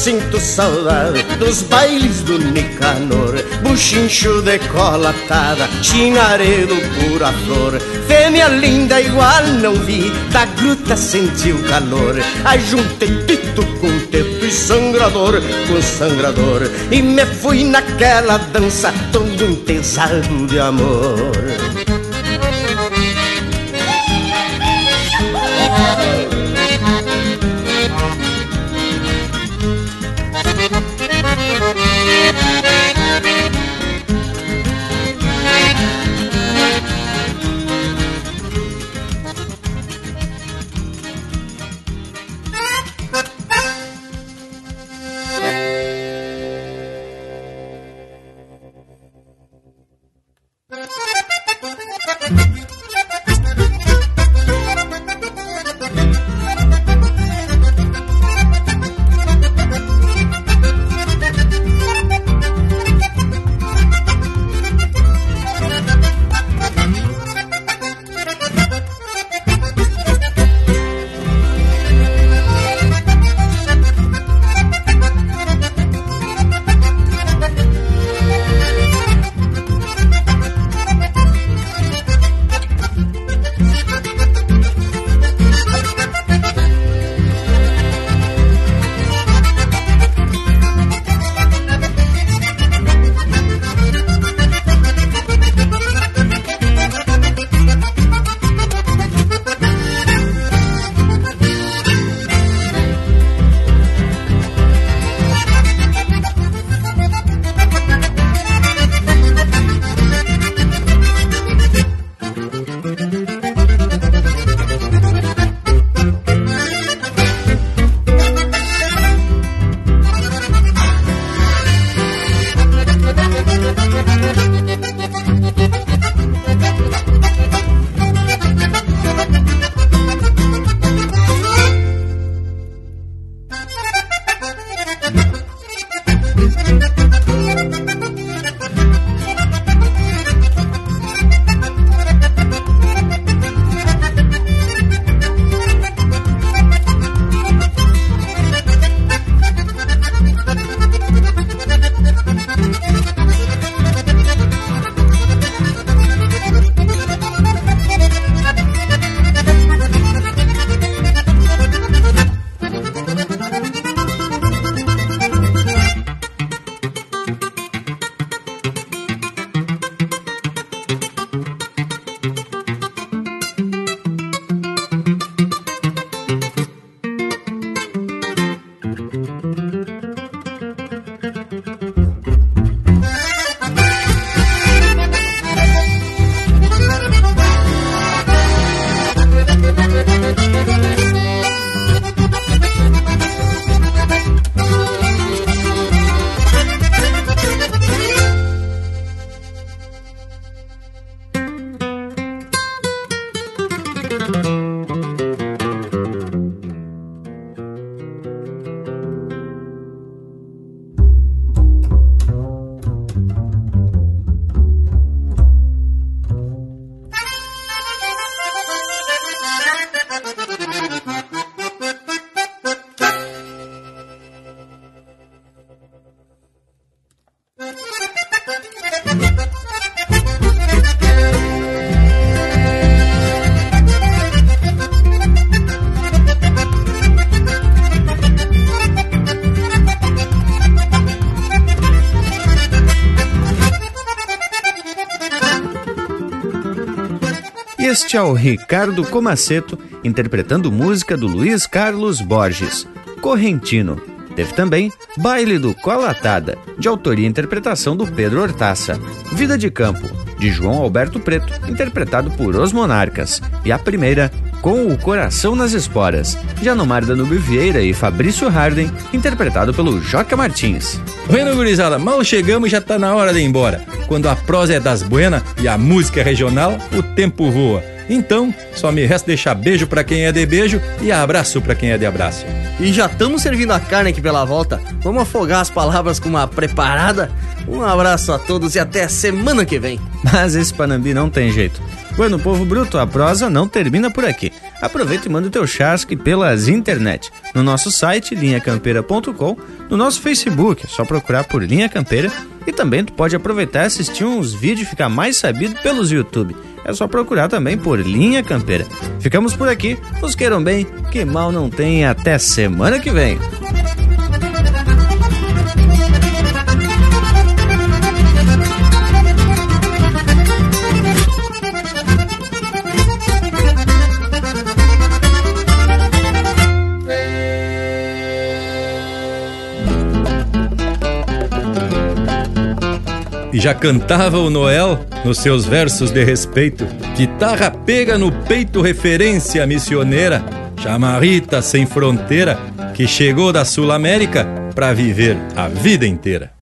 Sinto saudade dos bailes do Nicanor. Buchincho de cola atada, chinaredo pura flor. Fêmea linda igual não vi, da gruta senti o calor Ajuntei tito com teto e sangrador com sangrador. E me fui naquela dança todo entesado de amor Este é o Ricardo Comaceto interpretando música do Luiz Carlos Borges, Correntino. Teve também Baile do Colatada, de autoria e interpretação do Pedro Hortaça. Vida de Campo, de João Alberto Preto, interpretado por Os Monarcas. E a primeira, Com o Coração nas Esporas, de Anomar Danube Vieira e Fabrício Harden, interpretado pelo Joca Martins. Bueno, gurizada, mal chegamos e já tá na hora de ir embora. Quando a prosa é das buenas e a música é regional, o tempo voa. Então, só me resta deixar beijo para quem é de beijo e abraço para quem é de abraço. E já estamos servindo a carne aqui pela volta. Vamos afogar as palavras com uma preparada? Um abraço a todos e até semana que vem. Mas esse Panambi não tem jeito. Bueno, povo bruto, a prosa não termina por aqui. Aproveita e manda o teu chasque pelas internet. No nosso site, linhacampeira.com, no nosso Facebook, é só procurar por Linha Campeira. E também tu pode aproveitar e assistir uns vídeos e ficar mais sabido pelos YouTube. É só procurar também por Linha Campeira. Ficamos por aqui, nos queiram bem, que mal não tem até semana que vem. Já cantava o Noel nos seus versos de respeito. Guitarra pega no peito referência missioneira, chamarrita sem fronteira, que chegou da Sul América para viver a vida inteira.